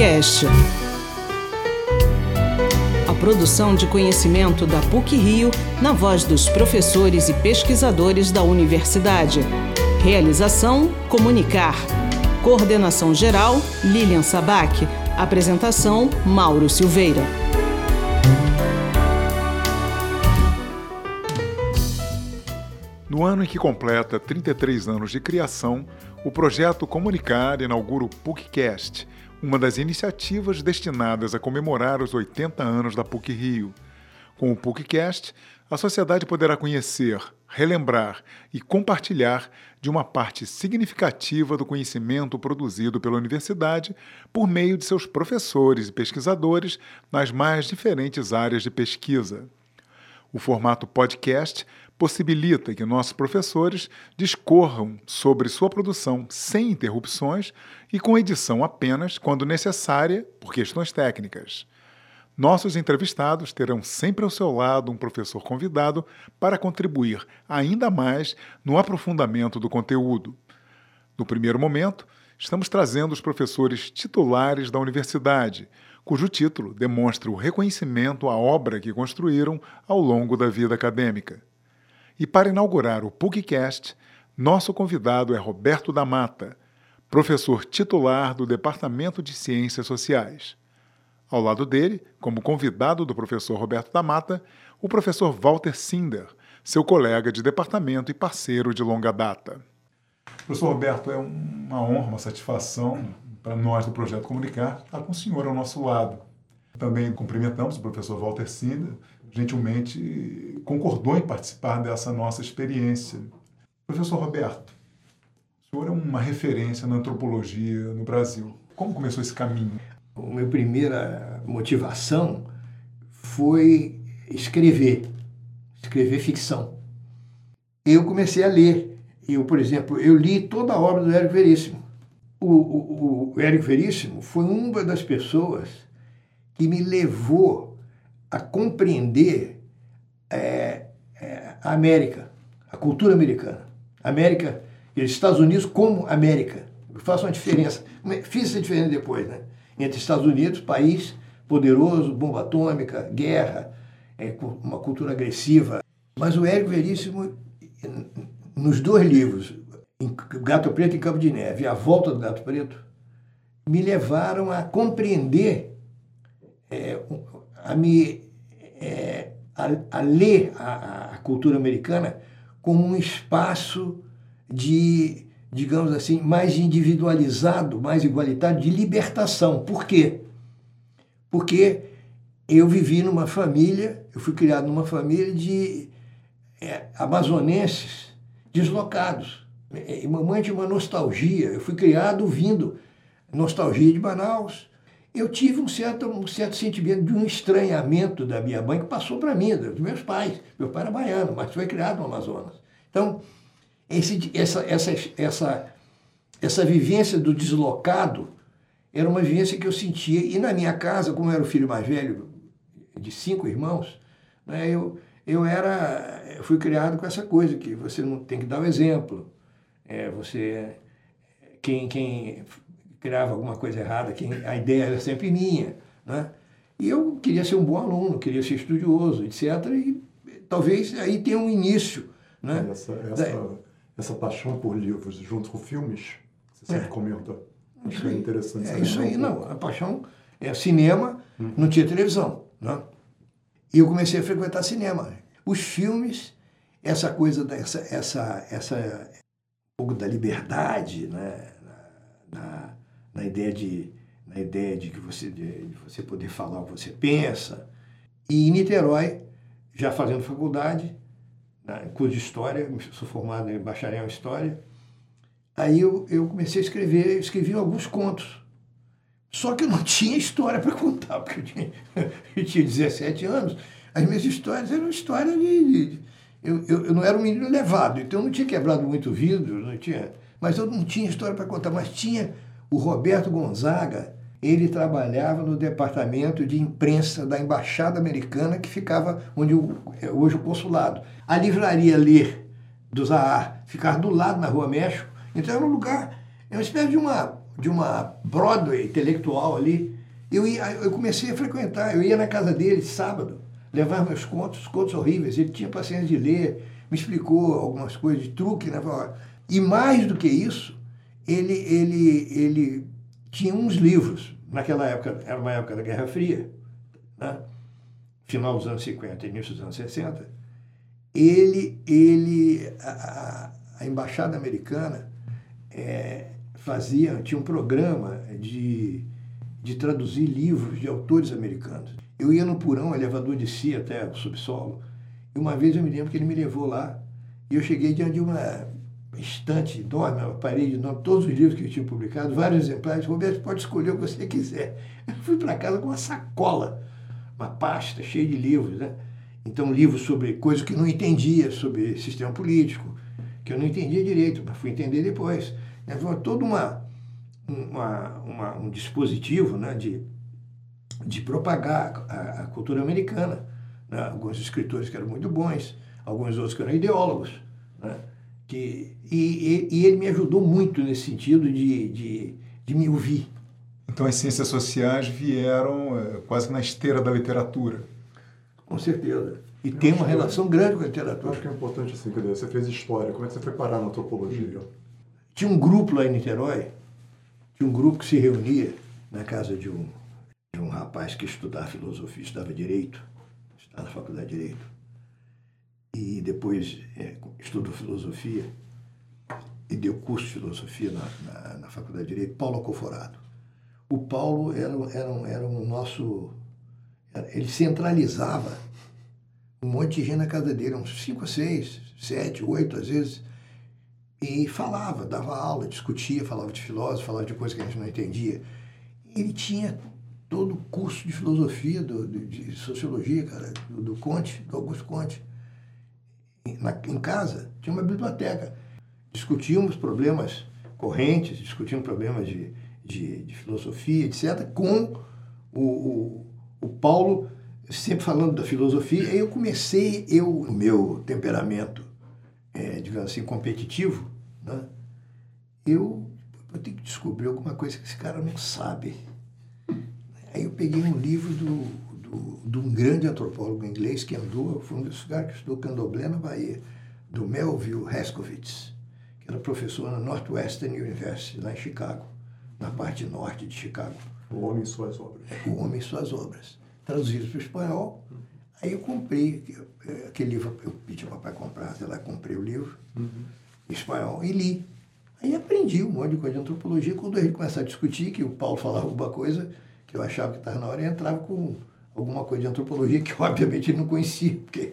PUCcast. A produção de conhecimento da PUC Rio na voz dos professores e pesquisadores da universidade. Realização: Comunicar. Coordenação geral: Lilian Sabac. Apresentação: Mauro Silveira. No ano em que completa 33 anos de criação, o projeto Comunicar inaugura o PUCcast, uma das iniciativas destinadas a comemorar os 80 anos da PUC Rio. Com o PUCcast, a sociedade poderá conhecer, relembrar e compartilhar de uma parte significativa do conhecimento produzido pela universidade por meio de seus professores e pesquisadores nas mais diferentes áreas de pesquisa. O formato podcast possibilita que nossos professores discorram sobre sua produção sem interrupções e com edição apenas quando necessária por questões técnicas. Nossos entrevistados terão sempre ao seu lado um professor convidado para contribuir ainda mais no aprofundamento do conteúdo. No primeiro momento, estamos trazendo os professores titulares da universidade, cujo título demonstra o reconhecimento à obra que construíram ao longo da vida acadêmica. E para inaugurar o PUCcast, nosso convidado é Roberto da Mata, professor titular do Departamento de Ciências Sociais. Ao lado dele, como convidado do professor Roberto da Mata, o professor Walter Sinder, seu colega de departamento e parceiro de longa data. Professor Roberto, é uma honra, uma satisfação para nós do Projeto Comunicar estar com o senhor ao nosso lado. Também cumprimentamos o professor Walter Sinder, gentilmente concordou em participar dessa nossa experiência. Professor Roberto, o senhor é uma referência na antropologia no Brasil. Como começou esse caminho? A minha primeira motivação foi escrever, escrever ficção. Eu comecei a ler. Eu, por exemplo, eu li toda a obra do Érico Veríssimo. O, o, o Érico Veríssimo foi uma das pessoas que me levou a compreender é, é, a América, a cultura americana. América e os Estados Unidos como América. Eu faço uma diferença. Fiz essa diferença depois, né? Entre Estados Unidos, país poderoso, bomba atômica, guerra, é, uma cultura agressiva. Mas o Érico Veríssimo, nos dois livros, Gato Preto e Campo de Neve A Volta do Gato Preto, me levaram a compreender é, a me é, a, a, ler a, a, cultura americana como um espaço de, digamos assim, mais individualizado, mais igualitário, de libertação. Por quê? Porque eu vivi numa família, eu fui criado numa família de é, amazonenses deslocados. E mamãe tinha uma nostalgia, eu fui criado vindo nostalgia de Manaus, eu tive um certo, um certo sentimento de um estranhamento da minha mãe que passou para mim, dos meus pais. Meu pai era baiano, mas foi criado no Amazonas. Então, esse, essa, essa, essa, essa vivência do deslocado era uma vivência que eu sentia. E na minha casa, como eu era o filho mais velho de cinco irmãos, né, eu, eu era eu fui criado com essa coisa que você não tem que dar o exemplo. É, você quem, quem criava alguma coisa errada, que a ideia era sempre minha. Né? E eu queria ser um bom aluno, queria ser estudioso, etc. E talvez aí tenha um início. Né? Essa, essa, da... essa paixão por livros junto com filmes, você sempre é. comenta. Acho é interessante. É isso aí, um não. A paixão é cinema, hum. não tinha televisão. Né? E eu comecei a frequentar cinema. Os filmes, essa coisa dessa, essa, essa, um pouco da liberdade, né? Na ideia de, na ideia de que você, de, de você poder falar o que você pensa. E em Niterói, já fazendo faculdade, na, curso de História, sou formado em bacharel em História, aí eu, eu comecei a escrever, escrevi alguns contos. Só que eu não tinha história para contar, porque eu tinha, eu tinha 17 anos. As minhas histórias eram histórias de. de eu, eu, eu, não era um menino levado, então eu não tinha quebrado muito vidro, não tinha, mas eu não tinha história para contar, mas tinha o Roberto Gonzaga, ele trabalhava no departamento de imprensa da Embaixada Americana, que ficava onde o, é hoje o consulado. A livraria Ler do Zahar ficava do lado na Rua México, então era um lugar, é uma espécie de uma, de uma Broadway intelectual ali. Eu, ia, eu comecei a frequentar, eu ia na casa dele sábado, levar meus contos, contos horríveis. Ele tinha paciência de ler, me explicou algumas coisas de truque. Né? E mais do que isso, ele, ele, ele tinha uns livros. Naquela época, era uma época da Guerra Fria, né? final dos anos 50, início dos anos 60. Ele, ele a, a embaixada americana é, fazia, tinha um programa de, de traduzir livros de autores americanos. Eu ia no porão, elevador de si até o subsolo, e uma vez eu me lembro que ele me levou lá, e eu cheguei diante de uma estante enorme, uma parede enorme, todos os livros que eu tinha publicado, vários exemplares. Roberto, pode escolher o que você quiser. Eu fui para casa com uma sacola, uma pasta cheia de livros, né? Então, livros sobre coisas que não entendia, sobre sistema político, que eu não entendia direito, mas fui entender depois. Né? Todo uma, uma, uma, um dispositivo né? de, de propagar a, a cultura americana. Né? Alguns escritores que eram muito bons, alguns outros que eram ideólogos. Né? Que, e, e, ele me ajudou muito nesse sentido de, de, de me ouvir. Então as ciências sociais vieram é, quase na esteira da literatura. Com certeza. E eu tem uma relação que, grande com a literatura. Acho que é importante assim, quer dizer, você fez história, como é que você foi parar na antropologia? Tinha um grupo lá em Niterói, tinha um grupo que se reunia na casa de um, de um rapaz que estudava filosofia, estudava direito, estava na faculdade de direito, e depois é, estudou filosofia e deu curso de filosofia na, na, na faculdade de direito, Paulo Alcoforado. O Paulo era, era, era um nosso. Ele centralizava um monte de gente na casa dele, uns cinco, seis, sete, oito, às vezes, e falava, dava aula, discutia, falava de filósofo, falava de coisas que a gente não entendia. Ele tinha todo o curso de filosofia, do, de sociologia, cara, do, do Conte, do Augusto Conte. Na, em casa tinha uma biblioteca. Discutíamos problemas correntes, discutíamos problemas de, de, de filosofia, etc., com o, o, o Paulo sempre falando da filosofia, aí eu comecei, eu, o meu temperamento, é, digamos assim, competitivo, né? eu, eu tenho que descobrir alguma coisa que esse cara não sabe. Aí eu peguei um livro do, do, de um grande antropólogo inglês que andou, foi um dos caras que estudou candomblé na Bahia, do Melville Herskovitz, que era professor na Northwestern University, lá em Chicago, na parte norte de Chicago. O Homem e Suas Obras. O Homem e Suas Obras traduzidos para o espanhol. Aí eu comprei eh, aquele livro, eu pedi ao papai comprar, sei lá, comprei o livro uhum. em espanhol e li. Aí aprendi um monte de coisa de antropologia. Quando gente começava a discutir, que o Paulo falava alguma coisa que eu achava que estava na hora, eu entrava com alguma coisa de antropologia que obviamente ele não conhecia, porque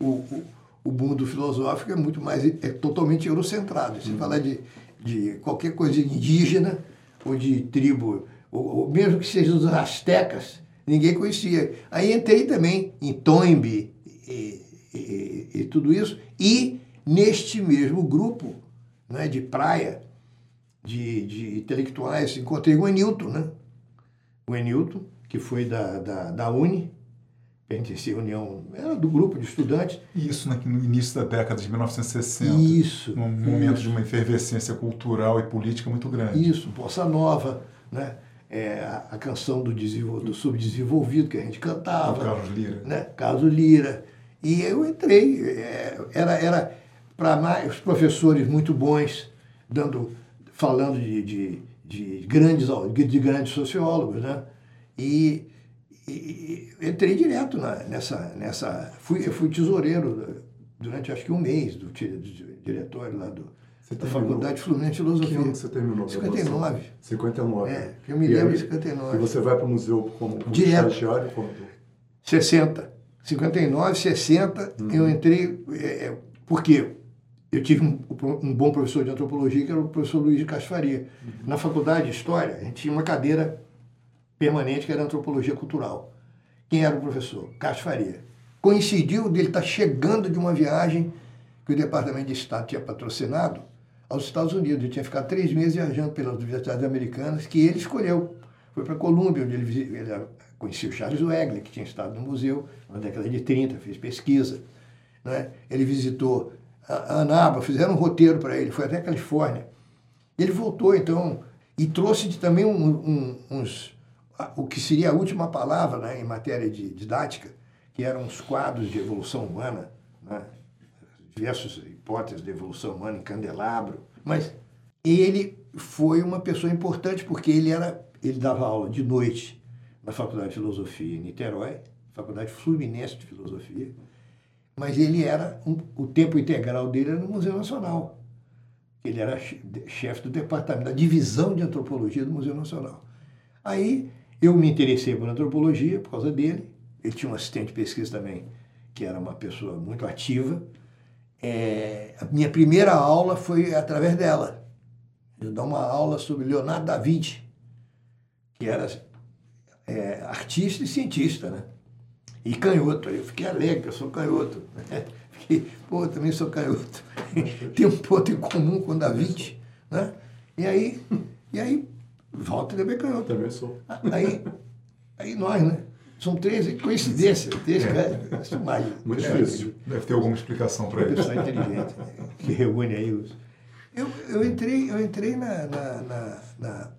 o, o, o mundo filosófico é muito mais, é totalmente eurocentrado. Se uhum. falar de, de qualquer coisa indígena ou de tribo, ou, ou mesmo que seja dos astecas, ninguém conhecia. Aí entrei também em Toynbee e, e, e, tudo isso, e neste mesmo grupo né, de praia, de, de intelectuais, encontrei o Enilton, né? O Enilton, que foi da, da, da Uni, pertencia à União, era do grupo de estudantes. Isso no início da década de 1960. Isso. Um momento isso. de uma efervescência cultural e política muito grande. Isso, Bossa Nova, né? é, a, canção do, do subdesenvolvido que a gente cantava. O Carlos Lira. Né? Carlos Lira. E eu entrei, é, era, era para os professores muito bons, dando, falando de, de, de, grandes, de grandes sociólogos, né? E, e entrei direto na, nessa, nessa fui, eu fui tesoureiro durante acho que um mês do, do diretório lá do, você da Faculdade Fluminense de Filosofia. Que ano você terminou? 59. 59. É, eu me lembro de 59. E você vai para o museu como, como Direto. estagiário? Como... 60. 59, 60, uhum. eu entrei... É, é, por quê? Eu tive um, um, bom professor de antropologia, que era o professor Luiz de Castro Faria. Uhum. Na faculdade de História, a gente tinha uma cadeira permanente que era Antropologia Cultural. Quem era o professor? Castro Faria. Coincidiu dele estar chegando de uma viagem que o Departamento de Estado tinha patrocinado aos Estados Unidos. Ele tinha ficado três meses viajando pelas universidades americanas, que ele escolheu. Foi para Colômbia, onde ele, ele conhecia o Charles Wegler, que tinha estado no museu na década de 30, fez pesquisa. Né? Ele visitou a Anaba, fizeram um roteiro para ele, foi até a Califórnia. Ele voltou, então, E trouxe também um, um, uns, o que seria a última palavra né, em matéria de didática, que eram os quadros de evolução humana, né, diversas hipóteses de evolução humana em candelabro. Mas ele foi uma pessoa importante porque ele era ele dava aula de noite na Faculdade de Filosofia em Niterói, Faculdade Fluminense de Filosofia, mas ele era um, o tempo integral dele era no Museu Nacional. Ele era chefe do departamento, da divisão de antropologia do Museu Nacional. Aí eu me interessei por antropologia por causa dele. Ele tinha um assistente de pesquisa também, que era uma pessoa muito ativa. É, a minha primeira aula foi através dela. Eu dar uma aula sobre Leonardo da Vinci, que era é, artista e cientista, né? E canhoto. Eu fiquei alegre, eu sou canhoto. Fiquei, pô, eu também sou canhoto. Tem um ponto em comum com o Da Vinci, né? E aí, e aí, volta também canhoto. Também sou. Aí, aí nós, né? São três coincidências, três é. isso mais. Muito difícil. Deve ter alguma explicação para isso. Pessoa inteligente, né? que reúne aí os. Eu, eu entrei, eu entrei na, na, na, na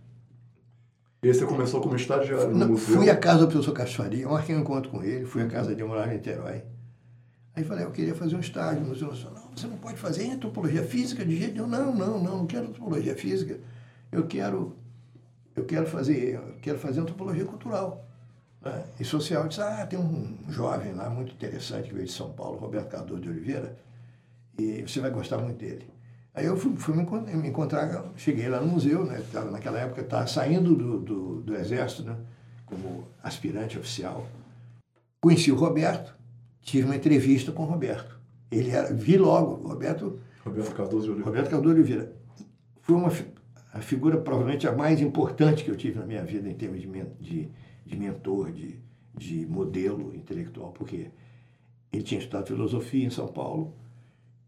e você começou como estagiário no museu? Fui à casa do professor Cachoaria, marquei um encontro com ele, fui à casa de morar em Niterói. Aí falei, eu queria fazer um estágio no Museu Nacional. Você não pode fazer antropologia física de jeito nenhum. Não, não, não, não quero antropologia física. Eu quero, eu quero fazer, eu quero fazer antropologia cultural né? e social. Eu disse, ah, tem um jovem lá muito interessante que veio de São Paulo, Roberto Cardoso de Oliveira, e você vai gostar muito dele. Aí eu fui, fui me encontrar, cheguei lá no museu, né? Tava, naquela época estava saindo do, do, do, Exército, né? Como aspirante oficial. Conheci o Roberto, tive uma entrevista com o Roberto. Ele era, vi logo, Roberto... Roberto Cardoso de Oliveira. Roberto Cardoso de Oliveira. Foi uma a figura provavelmente a mais importante que eu tive na minha vida em termos de, de, de mentor, de, de modelo intelectual, porque ele tinha estudado filosofia em São Paulo,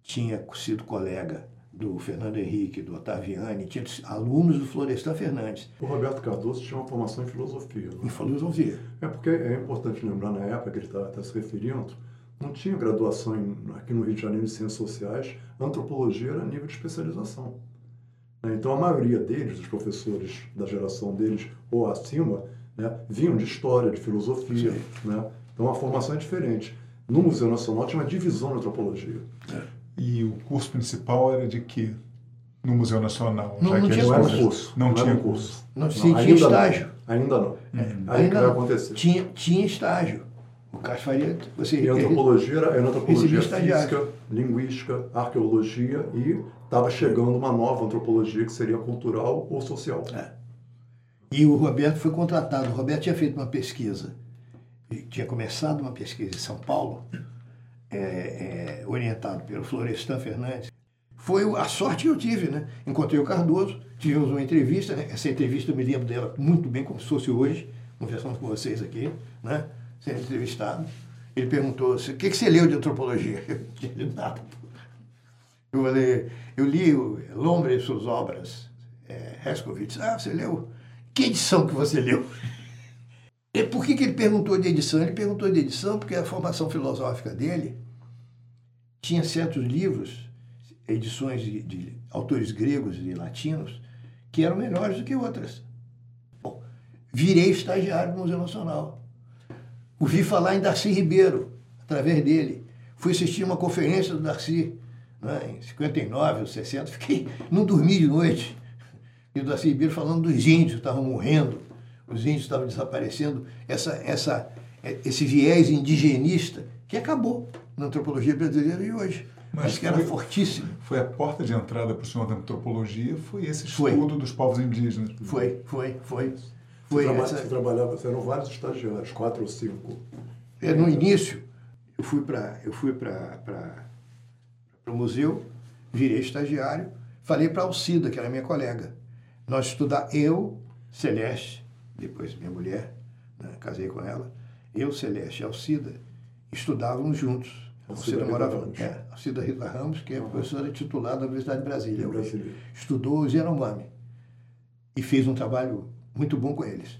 tinha sido colega do Fernando Henrique, do Otaviani, tinha alunos do Florestan Fernandes. O Roberto Cardoso tinha uma formação em filosofia. Né? Em filosofia. É porque é importante lembrar, na época que ele está tá se referindo, não tinha graduação em, aqui no Rio de Janeiro em Ciências Sociais, antropologia era nível de especialização. Né? Então, a maioria deles, os professores da geração deles ou acima, né, vinham de história, de filosofia. Né? Então, a formação é diferente. No Museu Nacional tinha uma divisão de antropologia. É. E o curso principal era de quê? No Museu Nacional? Não, não tinha não curso. curso. Não, não tinha curso. Não, sim, não, tinha estágio. Não. Ainda não. É. Aí ainda vai acontecer. Tinha, tinha estágio. O Cássio Faria... Você, e antropologia era, era antropologia física, linguística, arqueologia e estava chegando uma nova antropologia que seria cultural ou social. É. E o Roberto foi contratado. O Roberto tinha feito uma pesquisa, tinha começado uma pesquisa em São Paulo, é, é, orientado pelo Florestan Fernandes, foi a sorte que eu tive, né? Encontrei o Cardoso, tivemos uma entrevista, né? essa entrevista eu me lembro dela muito bem, como se fosse hoje, conversando com vocês aqui, né? Sendo entrevistado. Ele perguntou assim, o que, que você leu de antropologia? Eu não tinha nada. Eu falei, eu li Lombre e suas obras, é, Rescovitz. Ah, você leu? Que edição que você leu? E por que, que ele perguntou de edição? Ele perguntou de edição porque a formação filosófica dele tinha certos livros, edições de, de autores gregos e latinos, que eram melhores do que outras. Bom, virei estagiário do Museu Nacional. Ouvi falar em Darcy Ribeiro, através dele. Fui assistir uma conferência do Darcy, né, em 59 ou 60. Fiquei, não dormi de noite. E o Darcy Ribeiro falando dos índios que estavam morrendo os índios estavam desaparecendo, essa, essa, esse viés indigenista que acabou na antropologia brasileira de hoje. Mas, que era fortíssimo. Foi a porta de entrada para o senhor da antropologia, foi esse estudo foi. dos povos indígenas. Foi, foi, foi. foi você, essa... você trabalhava, você eram vários estagiários, quatro ou cinco. É, no início, eu fui para eu fui para o museu, virei estagiário, falei para a Alcida, que era minha colega. Nós estudar eu, Celeste, depois minha mulher, né, casei com ela, eu, Celeste e Alcida, estudávamos juntos. Alcida, Alcida morava, Rita é, Alcida Rita Ramos, que é uhum. professora titular da Universidade de Brasília. Brasília. Estudou os Yanomami e fez um trabalho muito bom com eles.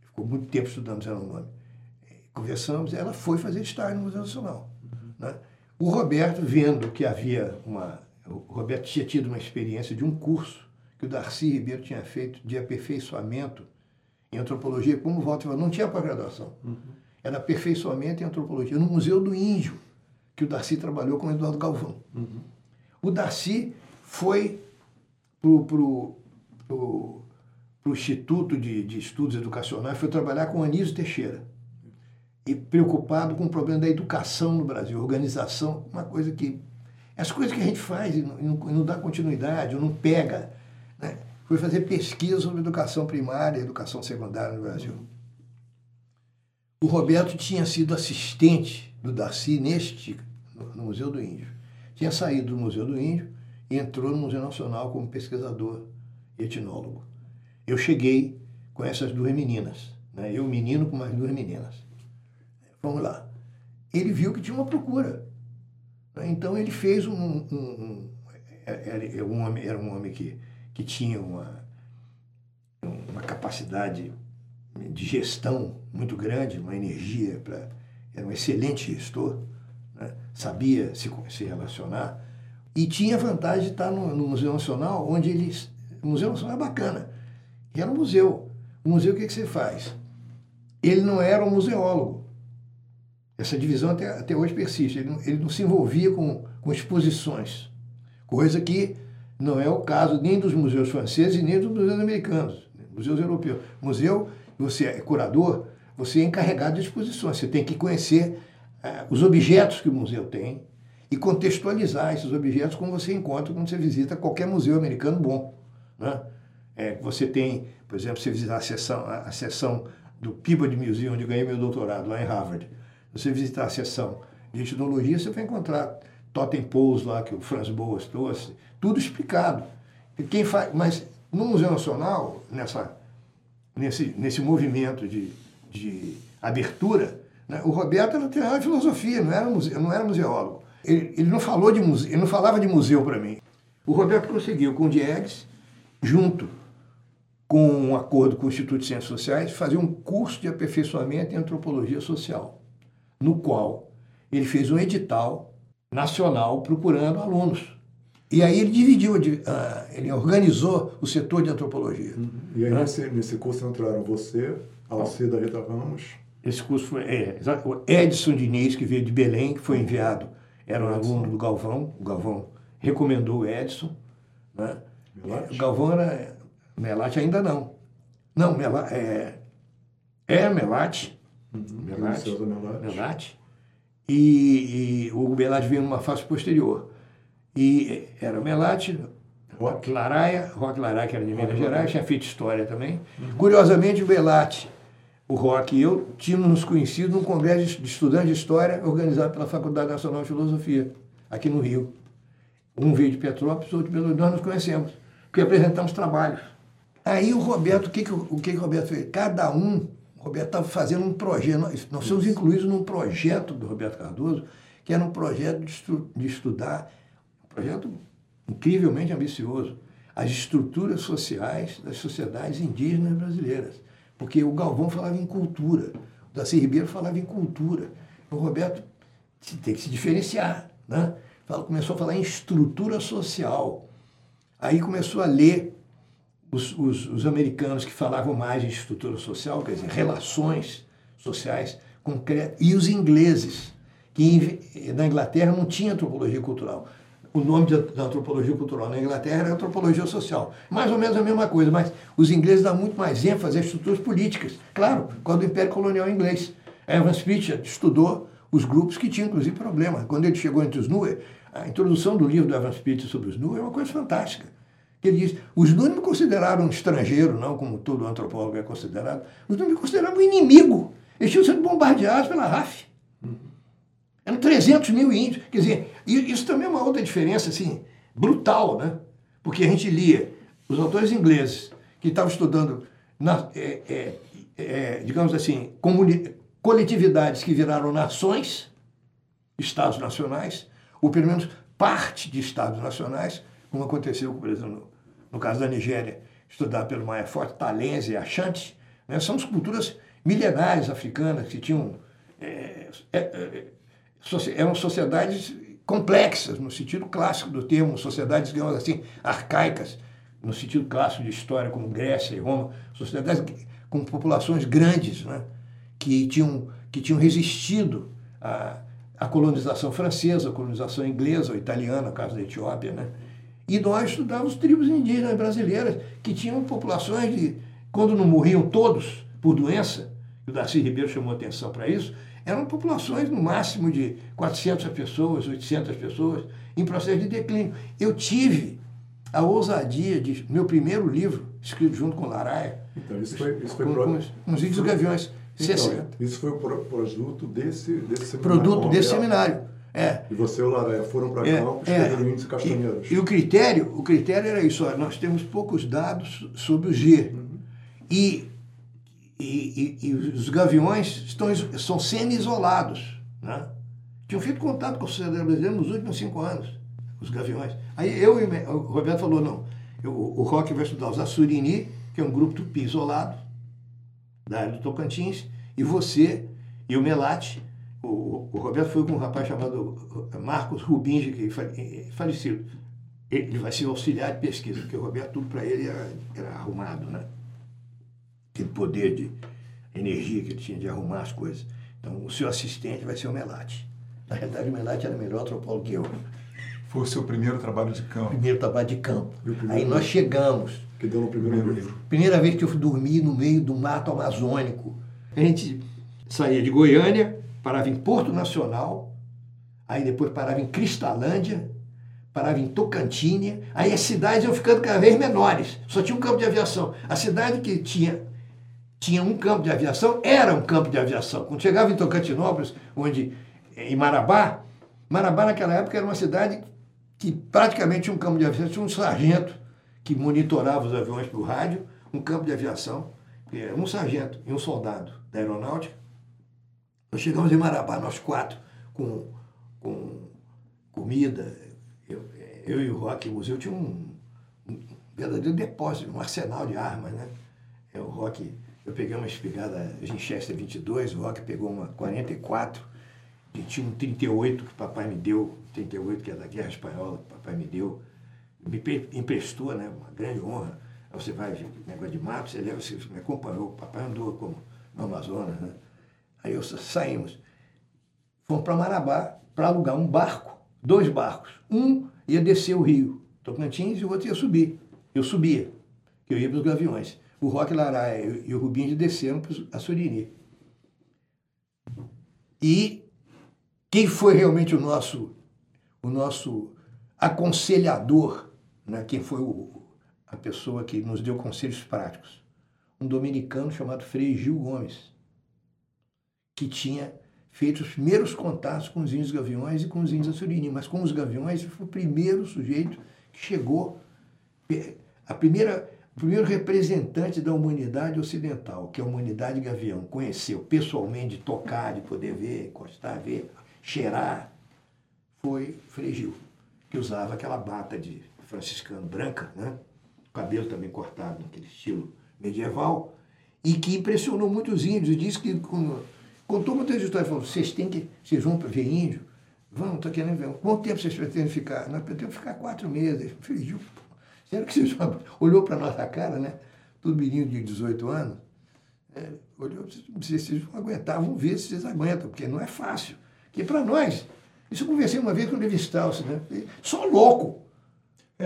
Ficou muito tempo estudando os Yanomami. Conversamos, ela foi fazer estágio no Museu Nacional. Uhum. Né? O Roberto, vendo que havia uma... O Roberto tinha tido uma experiência de um curso que o Darcy Ribeiro tinha feito de aperfeiçoamento em antropologia, como volta não tinha pós-graduação. Uhum. Era aperfeiçoamento em antropologia, no Museu do Índio, que o Darcy trabalhou com o Eduardo Galvão. Uhum. O Darcy foi para o pro, pro Instituto de, de Estudos Educacionais, foi trabalhar com Anísio Teixeira. E preocupado com o problema da educação no Brasil, organização, uma coisa que. As coisas que a gente faz e não, e não dá continuidade, ou não pega. Né? Foi fazer pesquisa sobre educação primária e educação secundária no Brasil. O Roberto tinha sido assistente do Darcy neste, no, no Museu do Índio. Tinha saído do Museu do Índio e entrou no Museu Nacional como pesquisador e etnólogo. Eu cheguei com essas duas meninas, né? eu menino com mais duas meninas. Vamos lá. Ele viu que tinha uma procura. Então ele fez um, um, um, era, um homem, era um homem que, que tinha uma, uma capacidade de gestão muito grande, uma energia para. Era um excelente gestor, né? sabia se, se relacionar e tinha a vantagem de estar no, no Museu Nacional, onde eles. O Museu Nacional é bacana. Era um museu. O museu, o que, que você faz? Ele não era um museólogo. Essa divisão até, até hoje persiste. Ele não, ele não se envolvia com, com exposições, coisa que não é o caso nem dos museus franceses nem dos museus americanos, museus europeus. Museu, você é curador, você é encarregado de exposições. Você tem que conhecer uh, os objetos que o museu tem, e contextualizar esses objetos como você encontra quando você visita qualquer museu americano bom. Né? É, você tem, por exemplo, você visitar a seção, a, seção do Peabody Museum, onde ganhei meu doutorado, lá em Harvard. Você visitar a seção de etnologia, você vai encontrar totem poles lá que o Franz Boas trouxe, tudo explicado. E quem faz, mas no Museu Nacional, nessa, nesse, nesse movimento de, de abertura, né, o Roberto era treinador de filosofia, não era, muse, não era museólogo. Ele, ele não falou de museu, ele não falava de museu para mim. O Roberto conseguiu com o Diegues, junto com um acordo com o Instituto de Ciências Sociais, fazer um curso de aperfeiçoamento em antropologia social, no qual ele fez um edital nacional procurando alunos. E aí ele dividiu, ele organizou o setor de antropologia. Uhum. E aí nesse, nesse curso entraram você, Alcida Rita Ramos. Esse curso foi é, o Edson Diniz, que veio de Belém, que foi enviado era um aluno do Galvão, o Galvão recomendou o Edson. Né? O Galvão era. Melate ainda não. Não, Melate. É, é Melate. Uhum. Melate. Melate. Melate. E, e o Belate veio numa fase posterior. E era Melate, Roque Laraia, Roque Laraia, que era de Minas Gerais, tinha feito história também. Uhum. Curiosamente, o Belate o Rock e eu tínhamos nos conhecido num congresso de estudantes de história organizado pela Faculdade Nacional de Filosofia, aqui no Rio. Um veio de Petrópolis, outro de Belo Nós nos conhecemos, porque apresentamos trabalhos. Aí o Roberto, o que, que, o, que, que o Roberto fez? Cada um, o Roberto estava fazendo um projeto, nós, somos incluídos num projeto do Roberto Cardoso, que era um projeto de, estu, de estudar, um projeto incrivelmente ambicioso, as estruturas sociais das sociedades indígenas brasileiras. Porque o Galvão falava em cultura, o Daci Ribeiro falava em cultura. O Roberto tem que se diferenciar. Né? Começou a falar em estrutura social. Aí começou a ler os, os, os americanos que falavam mais em estrutura social, quer dizer, relações sociais concretas, e os ingleses, que na Inglaterra não tinha antropologia cultural o nome da antropologia cultural na Inglaterra é antropologia social. Mais ou menos a mesma coisa, mas os ingleses dão muito mais ênfase às estruturas políticas. Claro, por causa do Império Colonial Inglês. Evan Smith estudou os grupos que tinham, inclusive, problema. Quando ele chegou entre os NUE, a introdução do livro do Evan Smith sobre os NUE é uma coisa fantástica. Ele diz, os não me consideraram estrangeiro, não, como todo antropólogo é considerado. Os NUE me consideravam inimigo. Eles tinham sido bombardeados pela RAF. Eram 300 mil índios. Quer dizer, isso também é uma outra diferença, assim, brutal, né? Porque a gente lia os autores ingleses que estavam estudando, na, é, é, é, digamos assim, coletividades que viraram nações, estados nacionais, ou pelo menos parte de estados nacionais, como aconteceu, por exemplo, no, caso da Nigéria, estudado pelo Maia Forte, Talense e Ashanti, né? são as culturas milenares africanas que tinham é, é, é eram sociedades complexas, no sentido clássico do termo, sociedades, digamos assim, arcaicas, no sentido clássico de história, como Grécia e Roma, sociedades com populações grandes, né? que, tinham, que tinham resistido à, à colonização francesa, à colonização inglesa ou italiana, no caso da Etiópia. Né? E nós estudávamos tribos indígenas brasileiras que tinham populações de, quando não morriam todos por doença, o Darcy Ribeiro chamou atenção para isso, eram populações no máximo de 400 pessoas, 800 pessoas, em processo de declínio. Eu tive a ousadia de meu primeiro livro, escrito junto com Laraia, então, isso foi, isso foi com, pro... com os, com os índios gaviões, então, 60. Isso foi o produto desse, desse seminário. Produto desse seminário. É. E você e o Laraia foram para É, campo, é. escreveram índios castanheiros. E, e o critério, o critério era isso, ó, nós temos poucos dados sobre o G. E, e, e- e os gaviões estão, são semi-isolados. Né? Tinham feito contato com a sociedade brasileira nos últimos cinco anos, os gaviões. Aí eu e o Roberto falou, não, eu- o Roque vai estudar os Assurini, que é um grupo tupi isolado, da área do Tocantins, e você e o Melate. O, o Roberto foi com um rapaz chamado Marcos Rubingi, que é falecido. Ele vai ser auxiliar de pesquisa, porque o Roberto, tudo para ele era, era arrumado, né? Aquele poder de energia que ele tinha de arrumar as coisas. Então, o seu assistente vai ser o Melate. Na realidade, o Melate era melhor antropólogo que eu. Foi o seu primeiro trabalho de campo. Primeiro trabalho de campo. Primeiro Aí nós chegamos. Que deu no primeiro livro. Primeira vez que eu fui dormir no meio do mato amazônico. A gente saía de Goiânia, parava em Porto Nacional, aí depois parava em Cristalândia, parava em Tocantins, aí as cidades iam ficando cada vez menores. Só tinha um campo de aviação. A cidade que tinha tinha um campo de aviação, era um campo de aviação. Quando chegava em Tocantinópolis, onde em Marabá, Marabá naquela época era uma cidade que praticamente tinha um campo de aviação, tinha um sargento que monitorava os aviões por rádio, um campo de aviação, era um sargento e um soldado da aeronáutica. Nós chegamos em Marabá, nós quatro, com, com comida. Eu, eu e o Rock, o museu tinha um, um verdadeiro depósito, um arsenal de armas, né? É, o Rock, eu peguei uma espigada Winchester 22, o Rock pegou uma 44, e tinha um 38 que papai me deu, 38 que é da Guerra Espanhola, que papai me deu, me emprestou, né? Uma grande honra. Aí você vai, negócio de mato, você leva, você me acompanhou, papai andou como no Amazonas, né? Aí eu, sa- saímos, fomos para Marabá para alugar um barco, dois barcos. Um ia descer o rio Tocantins e o outro ia subir. Eu subia, eu ia para os gaviões. O Roque Laraia e e o Rubinho desceram para a Surini. E quem foi realmente o nosso, o nosso aconselhador, né? quem foi o, a pessoa que nos deu conselhos práticos? Um dominicano chamado Frei Gil Gomes, que tinha feito os primeiros contatos com os índios gaviões e com os índios assurini, mas com os gaviões foi o primeiro sujeito que chegou, eh, a primeira, o primeiro representante da humanidade ocidental, que é a humanidade gavião, conheceu pessoalmente, de tocar, de poder ver, encostar, ver, cheirar, foi Frei Gil, que usava aquela bata de franciscano branca, né? cabelo também cortado naquele estilo medieval, e que impressionou muitos índios. E disse que contou muitas histórias, falou, vocês têm que, vocês vão ver índio? Vão, estou querendo ver. Quanto tempo vocês pretendem ficar? Nós pretendemos ficar quatro meses. Pô, será que vocês vão? Olhou para nossa cara, né? Todo menino de 18 anos. É, olhou, vocês, vocês vão aguentar, vamos ver se vocês aguentam, porque não é fácil. Porque para nós, isso eu conversei uma vez com o Levi Strauss, né? Só louco. É,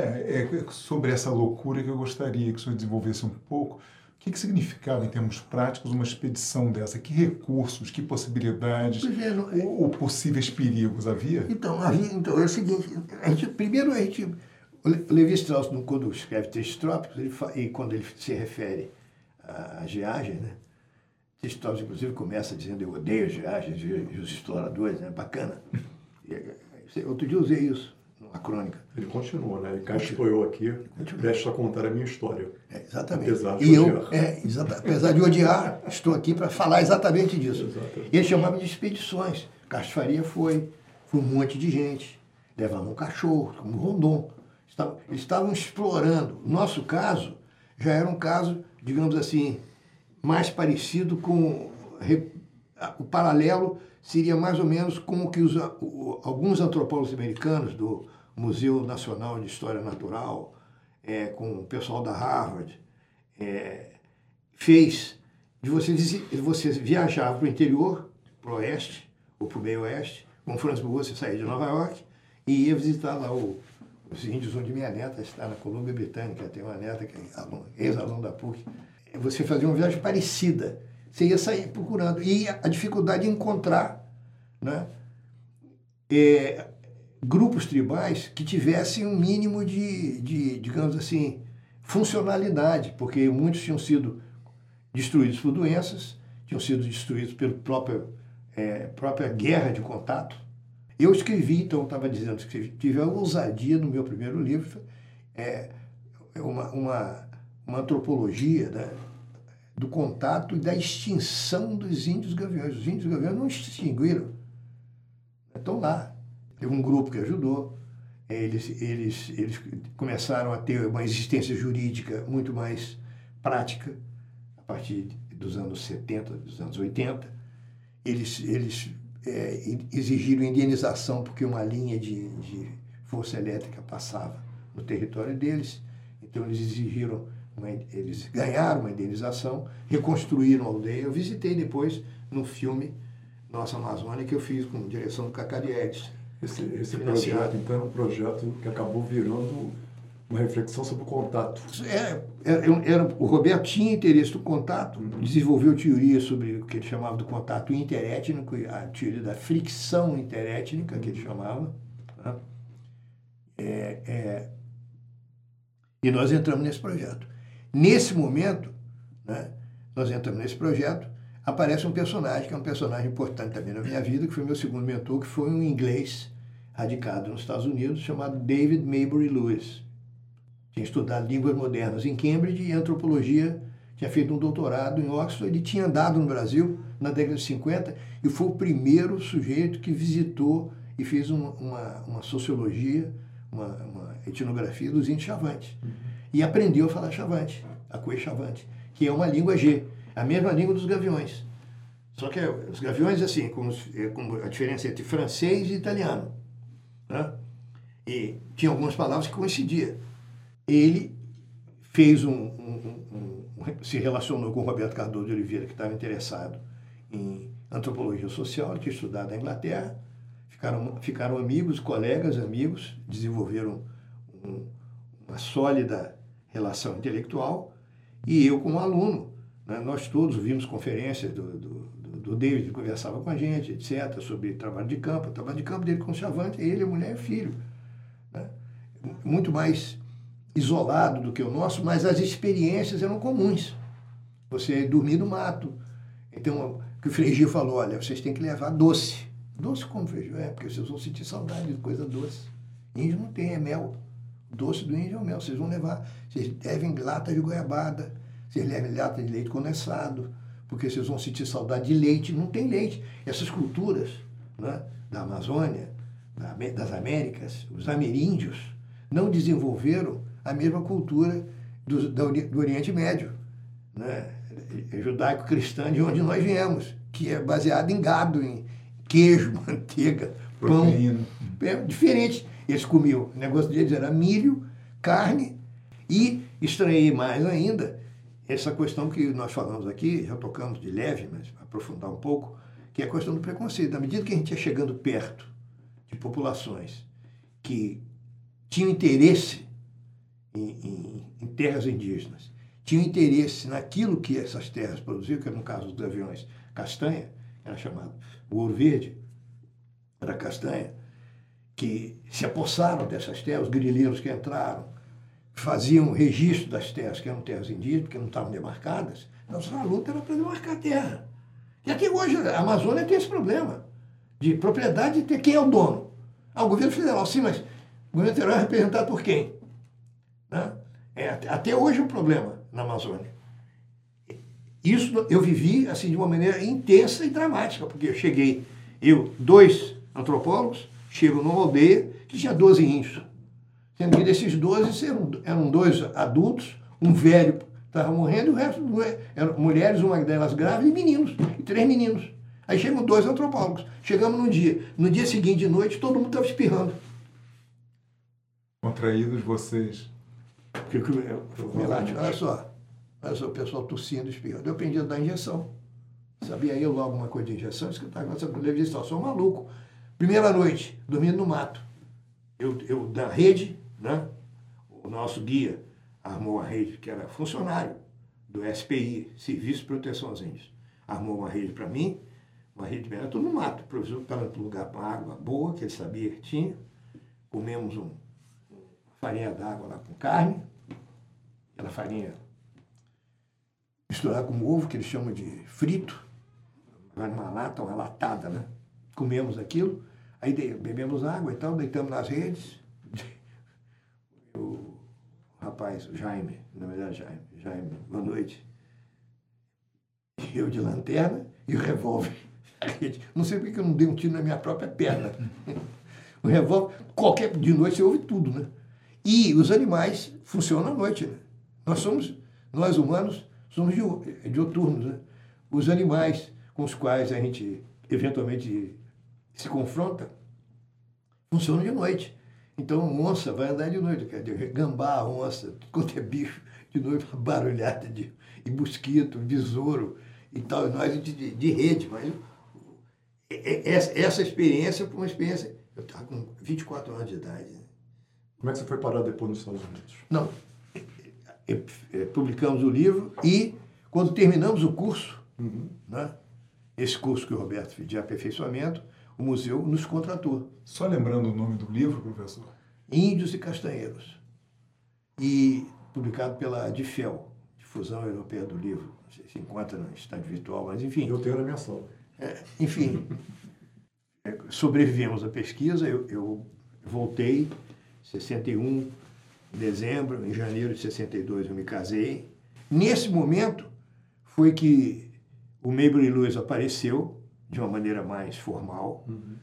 é sobre essa loucura que eu gostaria que o senhor desenvolvesse um pouco. O que, que significava, em termos práticos, uma expedição dessa? Que recursos, que possibilidades, é, não- ou, ou possíveis perigos havia? Então, havia, então é o seguinte, a gente, primeiro a gente, Levi Strauss, quando escreve textos trópicos, ele e quando ele se refere à geagem, né? Textos trópicos, inclusive, começa dizendo eu odeio geagens e os exploradores, né? Bacana. E, e, Outro dia eu usei isso numa crônica. Ele continua, né? E cá estou eu aqui, prestes a contar a minha história. É, exatamente. Apesar de e eu, odiar. é, exata- apesar de odiar, estou aqui para falar exatamente disso. Exatamente. E ele chamava de expedições. Castro Faria foi, foi um monte de gente. Levavam um cachorro, como um rondon. Estavam, eles estavam explorando. Nosso caso já era um caso, digamos assim, mais parecido com. a- O paralelo seria mais ou menos com o que os, a- o- alguns antropólogos americanos do Museu Nacional de História Natural, é, com o pessoal da Harvard, é, fez de você, você viajar para o interior, para o oeste, ou para o meio oeste, com Franz Boas, você sair de Nova York e ia visitar lá o, os índios onde minha neta está na Colômbia Britânica, tem uma neta que é ex-aluno da PUC. Você fazia uma viagem parecida, você ia sair procurando. E a dificuldade de encontrar né, é, grupos tribais que tivessem um mínimo de, de, digamos assim, funcionalidade, porque muitos tinham sido destruídos por doenças, tinham sido destruídos pela própria, é, própria guerra de contato. Eu escrevi, então, estava dizendo que tive a ousadia no meu primeiro livro, é, uma, uma, uma antropologia né, do contato e da extinção dos índios gaviões. Os índios gaviões não extinguiram, estão lá. Teve um grupo que ajudou, eles, eles, eles começaram a ter uma existência jurídica muito mais prática a partir dos anos 70, dos anos 80. Eles, eles é, exigiram indenização porque uma linha de, de força elétrica passava no território deles. Então eles exigiram, uma, eles ganharam uma indenização, reconstruíram a aldeia. Eu visitei depois no filme Nossa Amazônia que eu fiz com direção do Cacadiedes. Esse, esse projeto, então, é um projeto que acabou virando uma reflexão sobre o contato. É, era, é, era, o Roberto tinha interesse no contato, uhum. desenvolveu teoria sobre o que ele chamava do contato interétnico, a teoria da fricção interétnica, que ele chamava. Né? É, é, e nós entramos nesse projeto. Nesse momento, né, nós entramos nesse projeto, aparece um personagem, que é um personagem importante também na minha vida, que foi meu segundo mentor, que foi um inglês radicado nos Estados Unidos, chamado David Maybury Lewis. Tinha estudado línguas modernas em Cambridge e antropologia, tinha feito um doutorado em Oxford, ele tinha andado no Brasil na década de 50 e foi o primeiro sujeito que visitou e fez uma, uma, uma sociologia, uma, uma, etnografia dos índios chavantes. Uhum. E aprendeu a falar chavante, a coe chavante, que é uma língua G a mesma língua dos gaviões. Só que os gaviões, assim, com, os, é, com a diferença entre francês e italiano. Né? E tinha algumas palavras que coincidiam. Ele fez um, um, um, um, se relacionou com Roberto Cardoso de Oliveira, que estava interessado em antropologia social, tinha estudado na Inglaterra, ficaram, ficaram amigos, colegas, amigos, desenvolveram uma sólida relação intelectual, e eu como aluno né? Nós todos vimos conferências do, do, do David, conversava com a gente, etc., sobre trabalho de campo. O trabalho de campo dele com o Chavante, ele, a mulher e filho. Né? Muito mais isolado do que o nosso, mas as experiências eram comuns. Você dormir no mato. Então, que o Frei falou, olha, vocês têm que levar doce. Doce como Frei É, porque vocês vão sentir saudade de coisa doce. Índio não tem, é mel. Doce do índio é o mel. Vocês vão levar, vocês devem lata de goiabada, vocês levem lata de leite condensado, porque vocês vão sentir saudade de leite. Não tem leite. Essas culturas né, da Amazônia, das Américas, os ameríndios, não desenvolveram a mesma cultura do, do Oriente Médio, né, judaico-cristã, de onde nós viemos, que é baseado em gado, em queijo, manteiga, pão. É diferente. Eles comiam, o negócio deles era milho, carne e, estranhei mais ainda, essa questão que nós falamos aqui, já tocamos de leve, mas aprofundar um pouco, que é a questão do preconceito. À medida que a gente ia chegando perto de populações que tinham interesse em, em, em terras indígenas, tinham interesse naquilo que essas terras produziam, que no caso dos aviões, castanha, era chamado o ouro verde, era castanha, que se apossaram dessas terras, os grileiros que entraram, faziam registro das terras, que eram terras indígenas, porque não estavam demarcadas. Nossa luta era para demarcar a terra. E até hoje a Amazônia tem esse problema de propriedade de ter quem é o dono. Ah, o governo federal, sim, mas o governo federal é representado por quem? Né? É, até hoje é um problema na Amazônia. Isso eu vivi assim de uma maneira intensa e dramática, porque eu cheguei, eu, dois antropólogos, chego numa aldeia que tinha 12 índios. Sendo que desses 12 eram, eram dois adultos, um velho estava morrendo, e o resto eram mulheres, uma delas grávida, e meninos, e três meninos. Aí chegam dois antropólogos. Chegamos no dia. No dia seguinte de noite, todo mundo estava espirrando. Contraídos vocês olha só, olha só, o pessoal tossindo, espirrando. Eu aprendi a dar injeção. Sabia eu logo uma coisa de injeção, isso que eu estava com essa sou um maluco. Primeira noite, dormindo no mato. Eu, eu da rede, né? O nosso guia armou a rede, que era funcionário do SPI, Serviço de Proteção aos Índios. Armou uma rede para mim, uma rede era tudo no mato. O professor no lugar com água boa, que ele sabia que tinha. Comemos um, uma farinha d'água lá com carne, aquela farinha misturada com ovo, que eles chamam de frito, vai numa lata, uma latada, né? Comemos aquilo, aí bebemos água e tal, deitamos nas redes. O rapaz, Jaime, na verdade, Jaime, Jaime, boa noite. Eu de lanterna e o revólver. Não sei porque eu não dei um tiro na minha própria perna. O revólver, qualquer de noite você ouve tudo, né? E os animais funcionam à noite, né? Nós somos, nós humanos, somos diuturnos, né? Os animais com os quais a gente eventualmente se confronta funcionam de noite. Então, onça vai andar de noite, quer dizer, gambá, onça, quanto é bicho, de noite, barulhada de e mosquito, besouro e tal, nós de, de, de rede, mas essa experiência foi uma experiência. Eu estava com 24 anos de idade. Né? Como é que você foi parar depois nos Estados Unidos? Não. Publicamos o livro e, quando terminamos o curso, uhum. né, esse curso que o Roberto fez de aperfeiçoamento, o museu nos contratou. Só lembrando o nome do livro, professor? Índios e Castanheiros. E publicado pela DIFEL, Difusão Europeia do Livro. Não sei se encontra no estado virtual, mas enfim. Eu tenho na minha sala. É, enfim, é, sobrevivemos à pesquisa. Eu, eu voltei, 61, em dezembro, em janeiro de 62 eu me casei. Nesse momento foi que o Maybury Lewis apareceu de uma maneira mais formal. Uhum.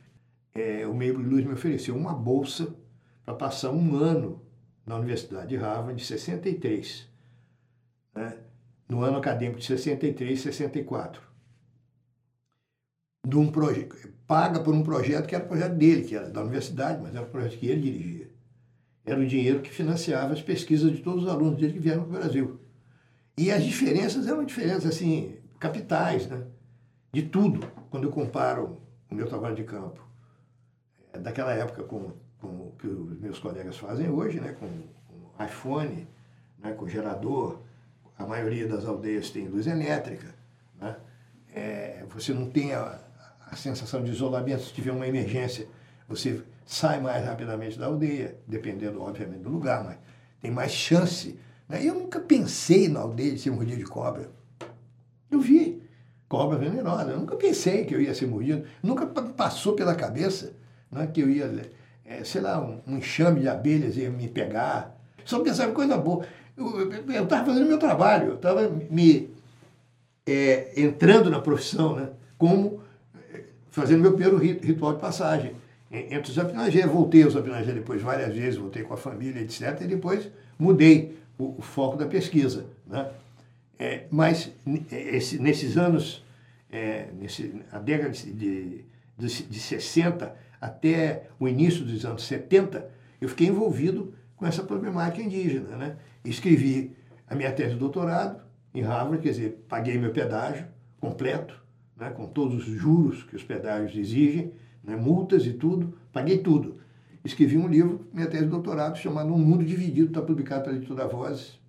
É, o Maybury Lewis me ofereceu uma bolsa para passar um ano na Universidade de Harvard, de 63, né? no ano acadêmico de 63 e 64. De um projeto, paga por um projeto que era o projeto dele, que era da universidade, mas era o projeto que ele dirigia. Era o dinheiro que financiava as pesquisas de todos os alunos dele que vieram para o Brasil. E as diferenças eram diferenças assim, capitais, né? De tudo, quando eu comparo o meu trabalho de campo é, daquela época com, com o que os meus colegas fazem hoje, né? com, com iPhone, né? com gerador, a maioria das aldeias tem luz elétrica, né? É, você não tem a, a sensação de isolamento, se tiver uma emergência, você sai mais rapidamente da aldeia, dependendo, obviamente, do lugar, mas tem mais chance. Né? Eu nunca pensei na aldeia de ser mordido de cobra. Eu vi cobra venenosa. Eu nunca pensei que eu ia ser mordido. Nunca passou pela cabeça né, que eu ia, é, sei lá, um, um enxame de abelhas ia me pegar. Só pensava em coisa boa. Eu estava fazendo meu trabalho, eu estava me é, entrando na profissão, né, como é, fazendo meu primeiro ritual de passagem. Entre os apinageiros, voltei aos apinageiros depois várias vezes, voltei com a família, etc. E depois mudei o, o foco da pesquisa. Né? É, mas é, esse, nesses anos, é, nesse, a década de, de, de 60 até o início dos anos 70, eu fiquei envolvido com essa problemática indígena. Né? Escrevi a minha tese de doutorado em Harvard, quer dizer, paguei meu pedágio completo, né, com todos os juros que os pedágios exigem, né, multas e tudo, paguei tudo. Escrevi um livro, minha tese de doutorado, chamado Um Mundo Dividido, está publicado pela editora Vozes,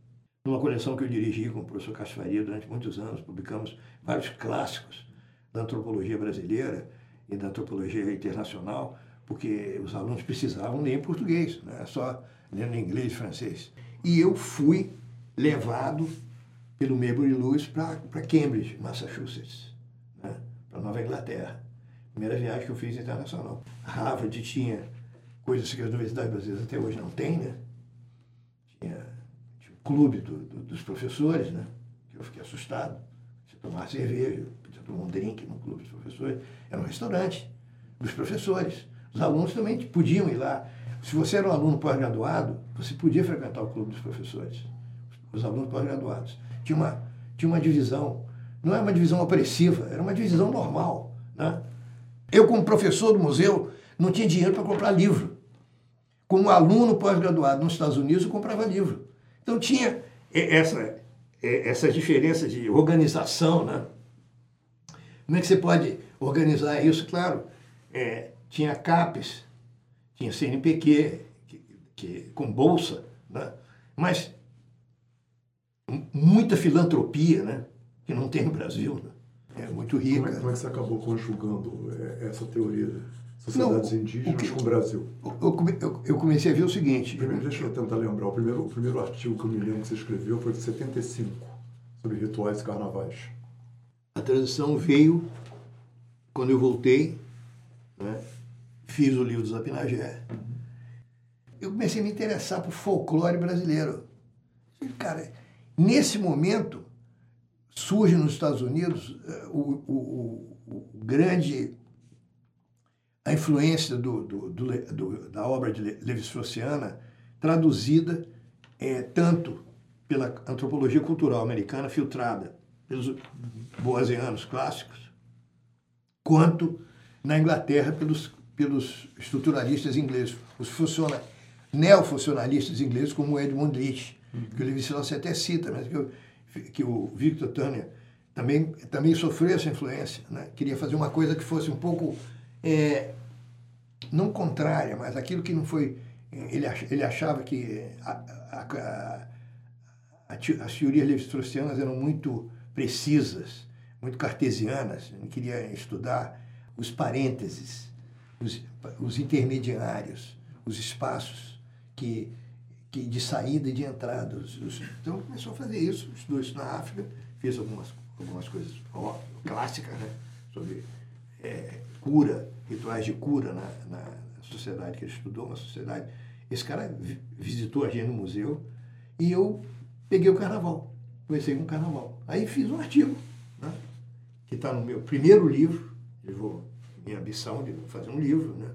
numa coleção que eu dirigi com o professor Cássio Faria durante muitos anos, publicamos vários clássicos da antropologia brasileira e da antropologia internacional, porque os alunos precisavam ler em português, não é só lendo inglês e francês. E eu fui levado pelo Maybury Lewis para Cambridge, Massachusetts, né? para Nova Inglaterra. Primeira viagem que eu fiz internacional. Harvard tinha coisas que as universidades brasileiras até hoje não têm, né? Clube do, do, dos professores, né? Eu fiquei assustado. Você tomar cerveja, podia tomar um drink no clube dos professores. Era um restaurante dos professores. Os alunos também podiam ir lá. Se você era um aluno pós-graduado, você podia frequentar o clube dos professores. Os alunos pós-graduados. Tinha uma, tinha uma divisão. Não era uma divisão opressiva, era uma divisão normal. Né? Eu, como professor do museu, não tinha dinheiro para comprar livro. Como aluno pós-graduado nos Estados Unidos, eu comprava livro. Então tinha essa, essas diferenças de organização, né? Como é que você pode organizar isso? Claro, é, tinha CAPES, tinha CNPq, que, que, com bolsa, né? mas muita filantropia, né? que não tem no Brasil. Né? É muito rica. Como é, como é, que você acabou conjugando é, essa teoria? Sociedades não, indígenas que, com o Brasil. Eu, eu, comecei a ver o seguinte. Primeiro, deixa eu tentar lembrar. O primeiro, o primeiro artigo que eu me lembro que você escreveu foi de 75, sobre rituais e carnavais. A transição veio quando eu voltei, né, fiz o livro do Zapinagé. Eu comecei a me interessar por folclore brasileiro. Cara, nesse momento surge nos Estados Unidos eh, o, o, o, o grande a influência do, do, do, da obra de Levi-Straussiana traduzida é, tanto pela antropologia cultural americana filtrada pelos boasianos clássicos, quanto na Inglaterra pelos, pelos estruturalistas ingleses, os funciona, neofuncionalistas ingleses como Edmund Leach, que o Levi-Strauss até cita, mas que, o, que o Victor Turner também, também sofreu essa influência. Né? Queria fazer uma coisa que fosse um pouco é, não contrária, mas aquilo que não foi. Ele, ele achava que a, a, a, as teorias levi-straussianas eram muito precisas, muito cartesianas. Ele queria estudar os parênteses, os, os intermediários, os espaços que, que de saída e de entrada. Os, os, então começou a fazer isso, estudou isso na África, fez algumas, algumas coisas ó, clássicas né, sobre é, cura, rituais de cura na, na, sociedade que ele estudou, uma sociedade. Esse cara visitou a gente no museu e eu peguei o carnaval, comecei com o carnaval. Aí fiz um artigo, né, que está no meu primeiro livro, eu vou, minha ambição de fazer um livro, né?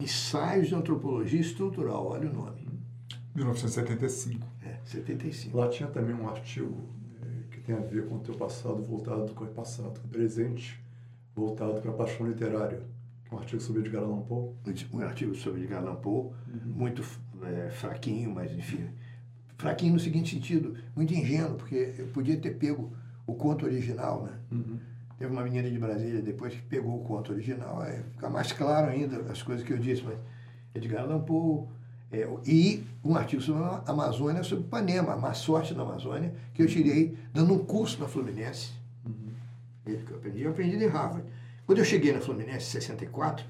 Ensaios de Antropologia Estrutural, olha o nome. 1975. É, 75. Lá tinha também um artigo é, que tem a ver com o teu passado voltado com o passado, com o presente voltado para a paixão literária. Um artigo sobre Edgar Allan Poe. Um artigo sobre Edgar Allan Poe, uhum. muito é, fraquinho, mas enfim. Fraquinho no seguinte sentido, muito ingênuo, porque eu podia ter pego o conto original, né? Uhum. Teve uma menina de Brasília depois que pegou o conto original, aí fica mais claro ainda as coisas que eu disse, mas Edgar Allan Poe, é, e um artigo sobre a Amazônia, sobre Panema, a má sorte da Amazônia, que eu tirei dando um curso na Fluminense que eu aprendi, eu aprendi de Harvard. Quando eu cheguei na Fluminense, em 64,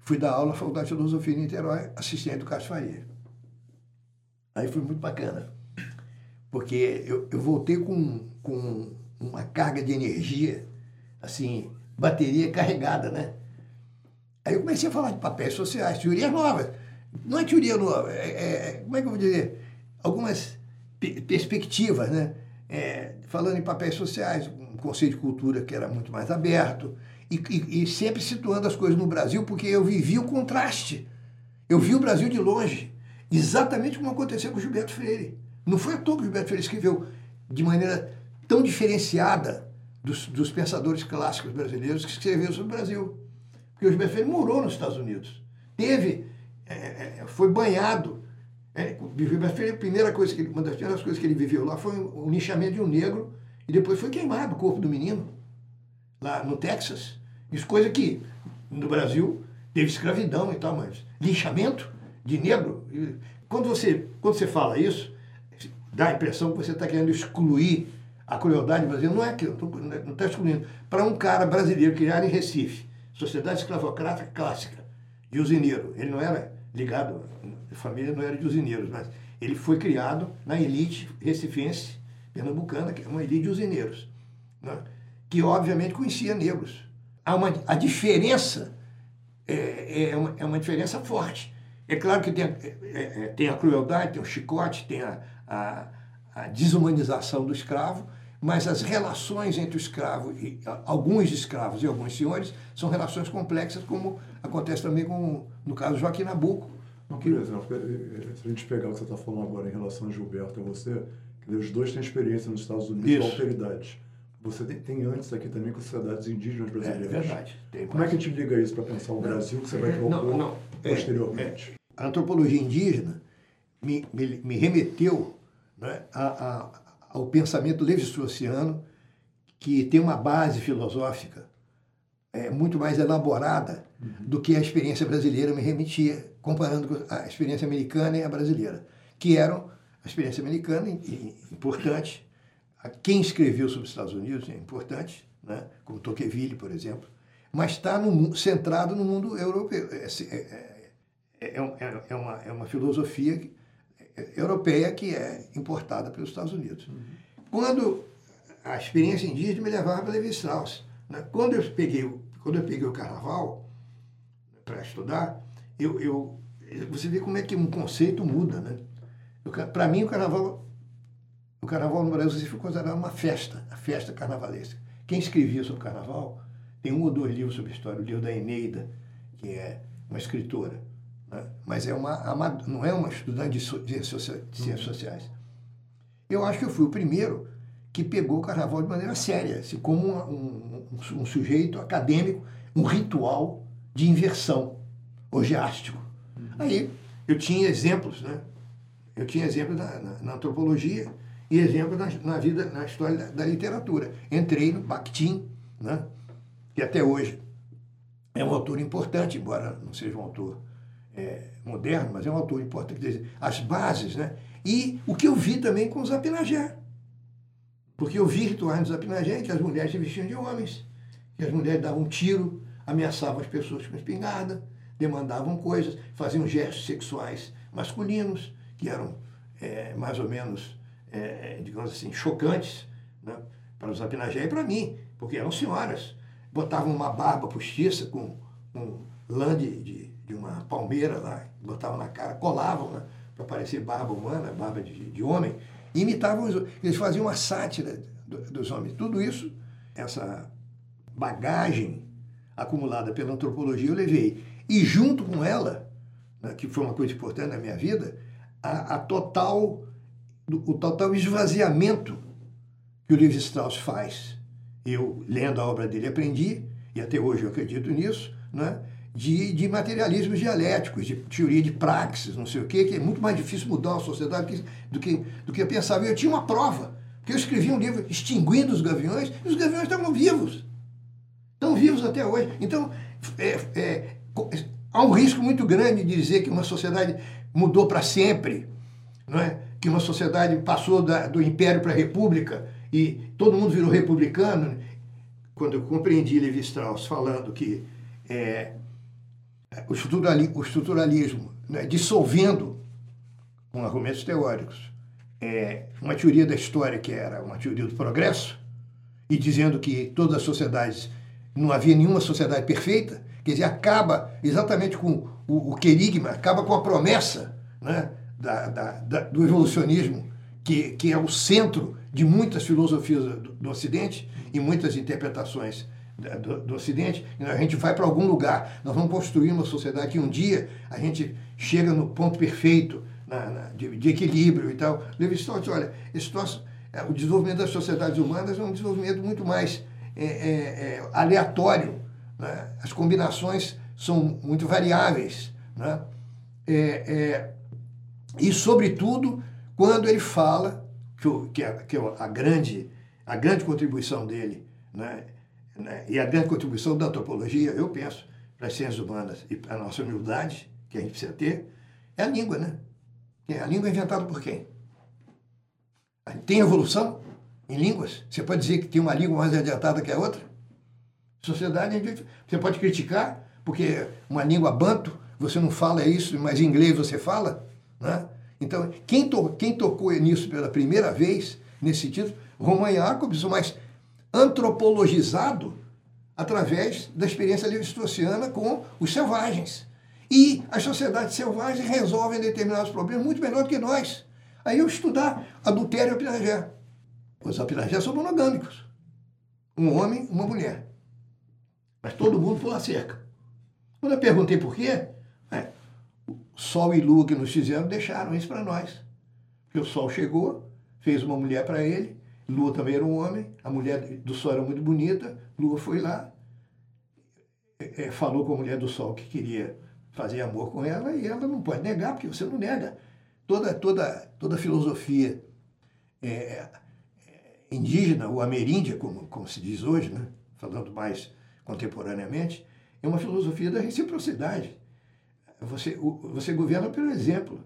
fui dar aula na Faculdade de Filosofia em Niterói, assistente do Cássio Faria. Aí foi muito bacana, porque eu, eu voltei com, com uma carga de energia, assim, bateria carregada, né? Aí eu comecei a falar de papéis sociais, teorias novas. Não é teoria nova, é, é, como é que eu vou dizer? Algumas perspectivas, né? É, falando em papéis sociais, um conceito de cultura que era muito mais aberto, e, e, e, sempre situando as coisas no Brasil, porque eu vivi o contraste. Eu vi o Brasil de longe, exatamente como aconteceu com Gilberto Freire. Não foi à toa que Gilberto Freire escreveu de maneira tão diferenciada dos, dos pensadores clássicos brasileiros que escreveu sobre o Brasil. Porque o Gilberto Freire morou nos Estados Unidos, teve, é, é foi banhado. É, Gilberto Freire, a primeira coisa que ele, uma das primeiras coisas que ele viveu lá foi o linchamento de um negro e depois foi queimado o corpo do menino, lá no Texas. Isso coisa que no Brasil teve escravidão e tal, mas linchamento de negro. Quando você, quando você fala isso, dá a impressão que você está querendo excluir a crueldade brasileira. Não é que não está excluindo. Para um cara brasileiro criado em Recife, sociedade escravocrata clássica, de usineiro, ele não era ligado, a família não era de usineiros, mas ele foi criado na elite recifense pernambucana, que é uma ilha de usineiros, né? que obviamente conhecia negros. Há uma, a diferença é, é, uma, é uma diferença forte. É claro que tem, a, é, é, tem a crueldade, tem o chicote, tem a, a, a, desumanização do escravo, mas as relações entre o escravo e alguns escravos e alguns senhores são relações complexas, como acontece também com, no caso Joaquim Nabuco. Não, por exemplo, se a gente pegar o que você está falando agora em relação a Gilberto e você, os dois têm experiência nos Estados Unidos Isso. com alteridade. Você tem, tem, antes aqui também com sociedades indígenas brasileiras. É verdade. Tem Como é que te liga isso para pensar o Brasil que você vai propor não, não. É, posteriormente? É, é. A antropologia indígena me, me, me remeteu né, a, a, ao pensamento levi-straussiano, que tem uma base filosófica é, muito mais elaborada uhum. do que a experiência brasileira me remetia, comparando a experiência americana e a brasileira, que eram a experiência americana importante, quem escreveu sobre os Estados Unidos é importante, né? como Tocqueville, por exemplo, mas está centrado no mundo europeu. É, é, é, é, é, uma, é uma filosofia europeia que é importada pelos Estados Unidos. Uhum. Quando a experiência indígena me levava para Levi Strauss. Né? Quando, eu peguei, quando eu peguei o carnaval para estudar, eu, eu, você vê como é que um conceito muda. Né? Para mim, o carnaval, o carnaval no Brasil foi considerado uma festa, a festa carnavalesca. Quem escrevia sobre o carnaval tem um ou dois livros sobre história, o livro da Eneida, que é uma escritora, né? mas é uma, não é uma estudante de ciências sociais. Eu acho que eu fui o primeiro que pegou o carnaval de maneira séria, assim, como um, um, um, sujeito acadêmico, um ritual de inversão orgiástico. Uhum. Aí eu tinha exemplos, né? Eu tinha exemplos na, na, na antropologia e exemplos na, na, vida, na história da, da, literatura. Entrei no Bakhtin, né? que até hoje é um autor importante, embora não seja um autor é, moderno, mas é um autor importante. Quer dizer, as bases, né? E o que eu vi também com os Apinagé. Porque eu vi rituais nos Apinagé que as mulheres se vestiam de homens, que as mulheres davam um tiro, ameaçavam as pessoas com espingarda, demandavam coisas, faziam gestos sexuais masculinos, que eram é, mais ou menos, é, digamos assim, chocantes né, para os Apinagé e para mim, porque eram senhoras. Botavam uma barba postiça com um lã de, de, de, uma palmeira lá, botavam na cara, colavam né, para parecer barba humana, barba de, de homem, imitavam os Eles faziam uma sátira dos homens. Tudo isso, essa bagagem acumulada pela antropologia, eu levei. E junto com ela, né, que foi uma coisa importante na minha vida, a, a total, o total esvaziamento que o Levi Strauss faz. Eu, lendo a obra dele, aprendi, e até hoje eu acredito nisso, né? de, de materialismos dialéticos, de teoria de praxis, não sei o quê, que é muito mais difícil mudar a sociedade do que, do que eu pensava. Eu tinha uma prova, porque eu escrevi um livro extinguindo os gaviões, e os gaviões estavam vivos. Estão vivos até hoje. Então, é, é, há um risco muito grande de dizer que uma sociedade mudou para sempre, não é? que uma sociedade passou da, do império para a república e todo mundo virou republicano. Quando eu compreendi Levi Strauss falando que é, o, estruturalismo, o estruturalismo né, dissolvendo, com argumentos teóricos, é, uma teoria da história que era uma teoria do progresso, e dizendo que todas as sociedades, não havia nenhuma sociedade perfeita, quer dizer, acaba exatamente com o, o querigma, acaba com a promessa né, da, da, da, do evolucionismo, que, que é o centro de muitas filosofias do, do Ocidente e muitas interpretações do, do Ocidente, a gente vai para algum lugar. Nós vamos construir uma sociedade que um dia a gente chega no ponto perfeito na, na, de, de, equilíbrio e tal. Levi Strauss, olha, esse nosso, é, o desenvolvimento das sociedades humanas é um desenvolvimento muito mais é, é, é, aleatório. Né? As combinações são muito variáveis. Né? É, é, e, sobretudo, quando ele fala, que, que, é, que é a, grande, a grande contribuição dele, né? Né? E a grande contribuição da antropologia, eu penso, para as ciências humanas e para a nossa humildade, que a gente precisa ter, é a língua, né? A língua é inventada por quem? Tem evolução em línguas? Você pode dizer que tem uma língua mais adiantada que a outra? Sociedade, você pode criticar, porque uma língua banto, você não fala isso, mas em inglês você fala, né? Então, quem, to, quem tocou nisso pela primeira vez, nesse sentido, Roman Jacobs, mas antropologizado através da experiência levi-straussiana com os selvagens. E as sociedades selvagens resolvem determinados problemas muito melhor do que nós. Aí eu estudar adultério e apinagé. Os apinagé são monogâmicos. Um homem, uma mulher. Mas todo mundo pula a cerca. Quando eu perguntei por quê, é, Sol e Lua que nos fizeram deixaram isso para nós. Porque o Sol chegou, fez uma mulher para ele, Lua também era um homem, a mulher do Sol era muito bonita, Lua foi lá, é, é, falou com a mulher do Sol que queria fazer amor com ela e ela não pode negar, porque você não nega. Toda, toda, toda filosofia é, é, indígena, ou ameríndia, como, como se diz hoje, né? falando mais contemporaneamente, é uma filosofia da reciprocidade. Você, o, você governa pelo exemplo.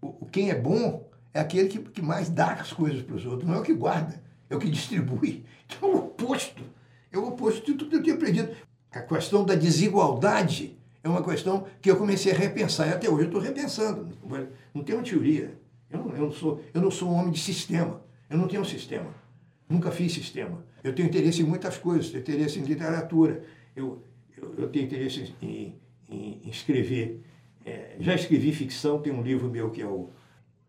O, quem é bom é aquele que, que mais dá as coisas para os outros, não é o que guarda, é o que distribui. Então é o oposto. É o oposto de tudo que eu tinha aprendido. A questão da desigualdade é uma questão que eu comecei a repensar, e até hoje eu estou repensando. Não tem uma teoria. Eu não, eu, não sou, eu não sou um homem de sistema. Eu não tenho um sistema. Nunca fiz sistema. Eu tenho interesse em muitas coisas. Tenho interesse em literatura. Eu, eu, eu tenho interesse em, em, em escrever. É, já escrevi ficção, tem um livro meu que é o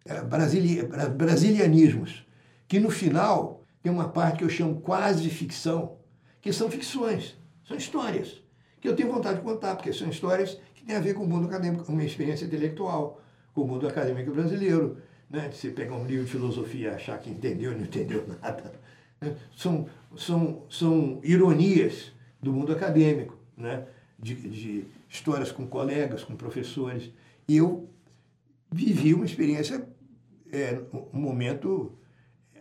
é, Brasilia, Brasilianismos, que no final tem uma parte que eu chamo quase ficção, que são ficções, são histórias, que eu tenho vontade de contar, porque são histórias que têm a ver com o mundo acadêmico, com a minha experiência intelectual, com o mundo acadêmico brasileiro. Né? Você pegar um livro de filosofia e achar que entendeu não entendeu nada. Né? São, são, são ironias do mundo acadêmico, né? de, de histórias com colegas, com professores. E eu vivi uma experiência, é, um momento,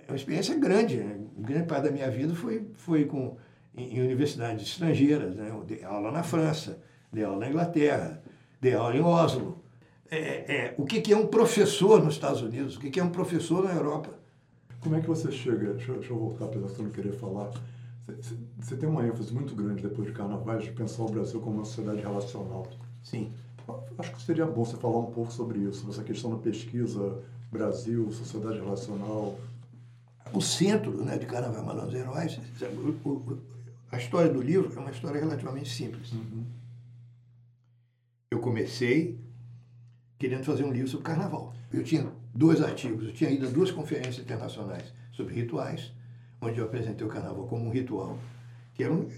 uma experiência grande. Né? Grande parte da minha vida foi, foi com, em, em universidades estrangeiras. Né? Eu dei aula na França, dei aula na Inglaterra, dei aula em Oslo. É, é, o que, que é um professor nos Estados Unidos? O que, que é um professor na Europa? Como é que você chega, deixa, deixa eu voltar, apesar de não querer falar, você tem uma ênfase muito grande depois de Carnavais de pensar o Brasil como uma sociedade relacional. Sim. Acho que seria bom você falar um pouco sobre isso, essa questão da pesquisa Brasil, sociedade relacional. O centro né, de Carnaval Malandros Heróis, a história do livro é uma história relativamente simples. Uhum. Eu comecei querendo fazer um livro sobre Carnaval. Eu tinha dois artigos, eu tinha ido a duas conferências internacionais sobre rituais, onde eu apresentei o carnaval como um ritual, que era um,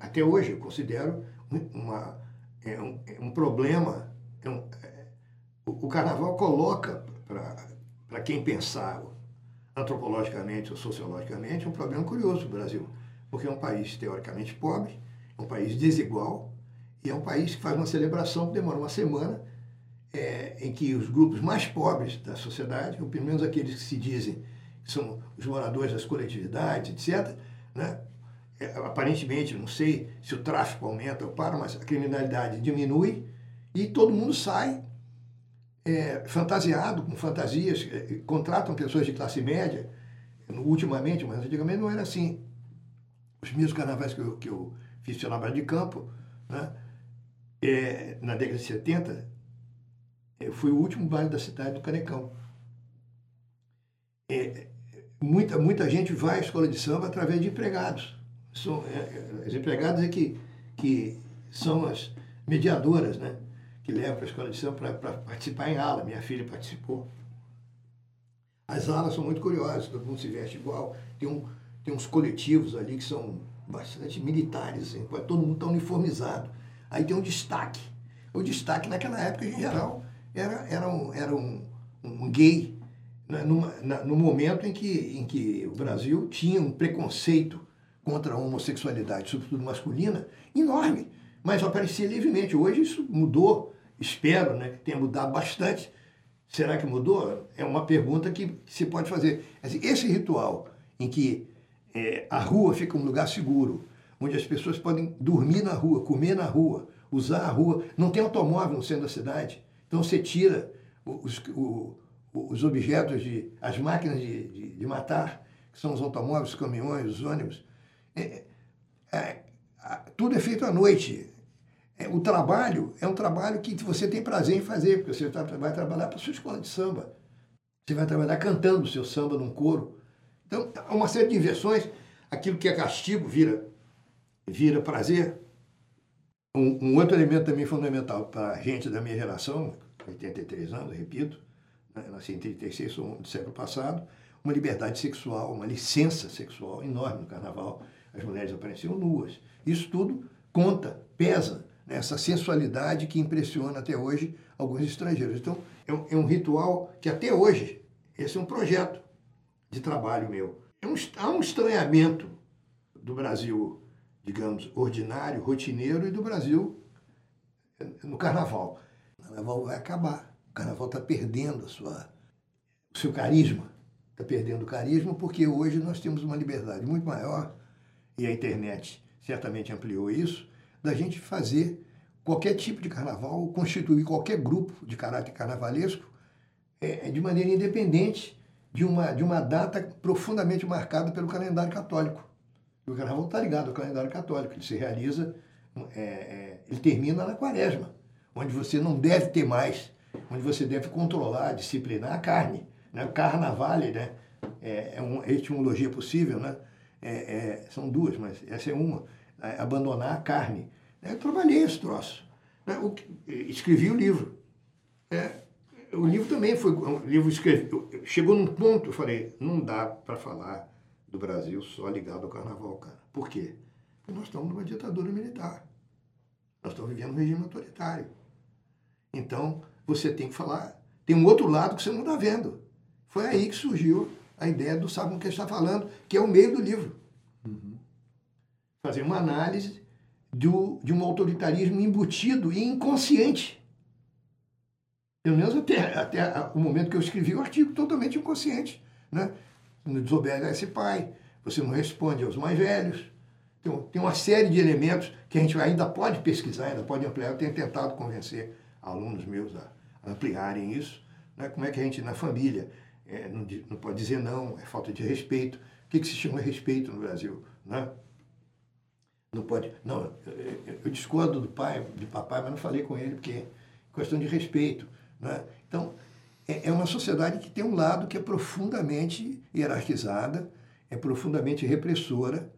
até hoje eu considero uma, é um, é um problema. É um, é, o, o, carnaval coloca, para quem pensar antropologicamente ou sociologicamente, um problema curioso no Brasil, porque é um país teoricamente pobre, é um país desigual, e é um país que faz uma celebração que demora uma semana, é, em que os grupos mais pobres da sociedade, ou pelo menos aqueles que se dizem são os moradores das coletividades, etc., né? É, aparentemente, não sei se o tráfico aumenta ou para, mas a criminalidade diminui e todo mundo sai é, fantasiado, com fantasias, é, contratam pessoas de classe média, ultimamente, mas antigamente não era assim. Os meus carnavais que eu, que eu fiz de campo, né? É, na década de 70, é, foi o último baile da cidade do Canecão. É, muita, muita gente vai à escola de samba através de empregados. São, é, é, as empregadas é que, que são as mediadoras, né? Que levam para a escola de samba para participar em aula. Minha filha participou. As alas são muito curiosas, todo mundo se veste igual. Tem, um, tem uns coletivos ali que são bastante militares, assim, todo mundo está uniformizado. Aí tem um destaque. O destaque naquela época, em geral, era, era, um, era um, um gay né, numa, na, no momento em que, em que o Brasil tinha um preconceito contra a homossexualidade, sobretudo masculina, enorme, mas aparecia livremente. Hoje isso mudou, espero né, tenha mudado bastante. Será que mudou? É uma pergunta que se pode fazer. Esse ritual em que é, a rua fica um lugar seguro, onde as pessoas podem dormir na rua, comer na rua, usar a rua, não tem automóvel no centro da cidade, então você tira os, o, os objetos, de, as máquinas de, de, de, matar, que são os automóveis, os caminhões, os ônibus. É, é, tudo é feito à noite. É, o trabalho é um trabalho que você tem prazer em fazer, porque você vai trabalhar para a sua escola de samba. Você vai trabalhar cantando o seu samba num coro. Então, há uma série de inversões. Aquilo que é castigo vira, vira prazer. Um, um outro elemento também fundamental para a gente da minha geração, 83 anos, repito, né, nasci em 36, sou do século passado, uma liberdade sexual, uma licença sexual enorme no carnaval. As mulheres apareciam nuas. Isso tudo conta, pesa nessa sensualidade que impressiona até hoje alguns estrangeiros. Então, é um, é um, ritual que até hoje, esse é um projeto de trabalho meu. É um, há um estranhamento do Brasil, digamos, ordinário, rotineiro, e do Brasil no carnaval. O carnaval vai acabar carnaval está perdendo sua, o seu carisma. está perdendo carisma, porque hoje nós temos uma liberdade muito maior, e a internet certamente ampliou isso, da gente fazer qualquer tipo de carnaval, constituir qualquer grupo de caráter carnavalesco é, é, de maneira independente de uma, de uma data profundamente marcada pelo calendário católico. O carnaval está ligado ao calendário católico, ele se realiza, é, é, ele termina na quaresma, onde você não deve ter mais, onde você deve controlar, disciplinar a carne. Né? Carnavale né? é, é uma etimologia possível, né? É, é, são duas, mas essa é uma, é abandonar a carne. Eu trabalhei esse troço. Né? O, escrevi o livro. É, o livro também foi. O livro escrevi, chegou num ponto, eu falei, não dá para falar do Brasil só ligado ao carnaval, cara. Por quê? Porque nós estamos numa ditadura militar. Nós estamos vivendo um regime autoritário. Então, você tem que falar. Tem um outro lado que você não está vendo. Foi aí que surgiu a ideia do Sabe com que está falando, que é o meio do livro. Uhum. Fazer uma análise do, de um autoritarismo embutido e inconsciente. Pelo menos até, até o momento que eu escrevi o artigo, totalmente inconsciente. Né? Não desobedece pai, você não responde aos mais velhos. Tem, tem uma série de elementos que a gente ainda pode pesquisar, ainda pode ampliar. Eu tenho tentado convencer alunos meus a, a ampliarem isso. Né? Como é que a gente, na família, é, não, não, pode dizer não, é falta de respeito. O que, que se chama respeito no Brasil? Né? Não pode. Não, eu, eu discordo do pai, de papai, mas não falei com ele, porque é questão de respeito. Né? Então, é, é uma sociedade que tem um lado que é profundamente hierarquizada, é profundamente repressora,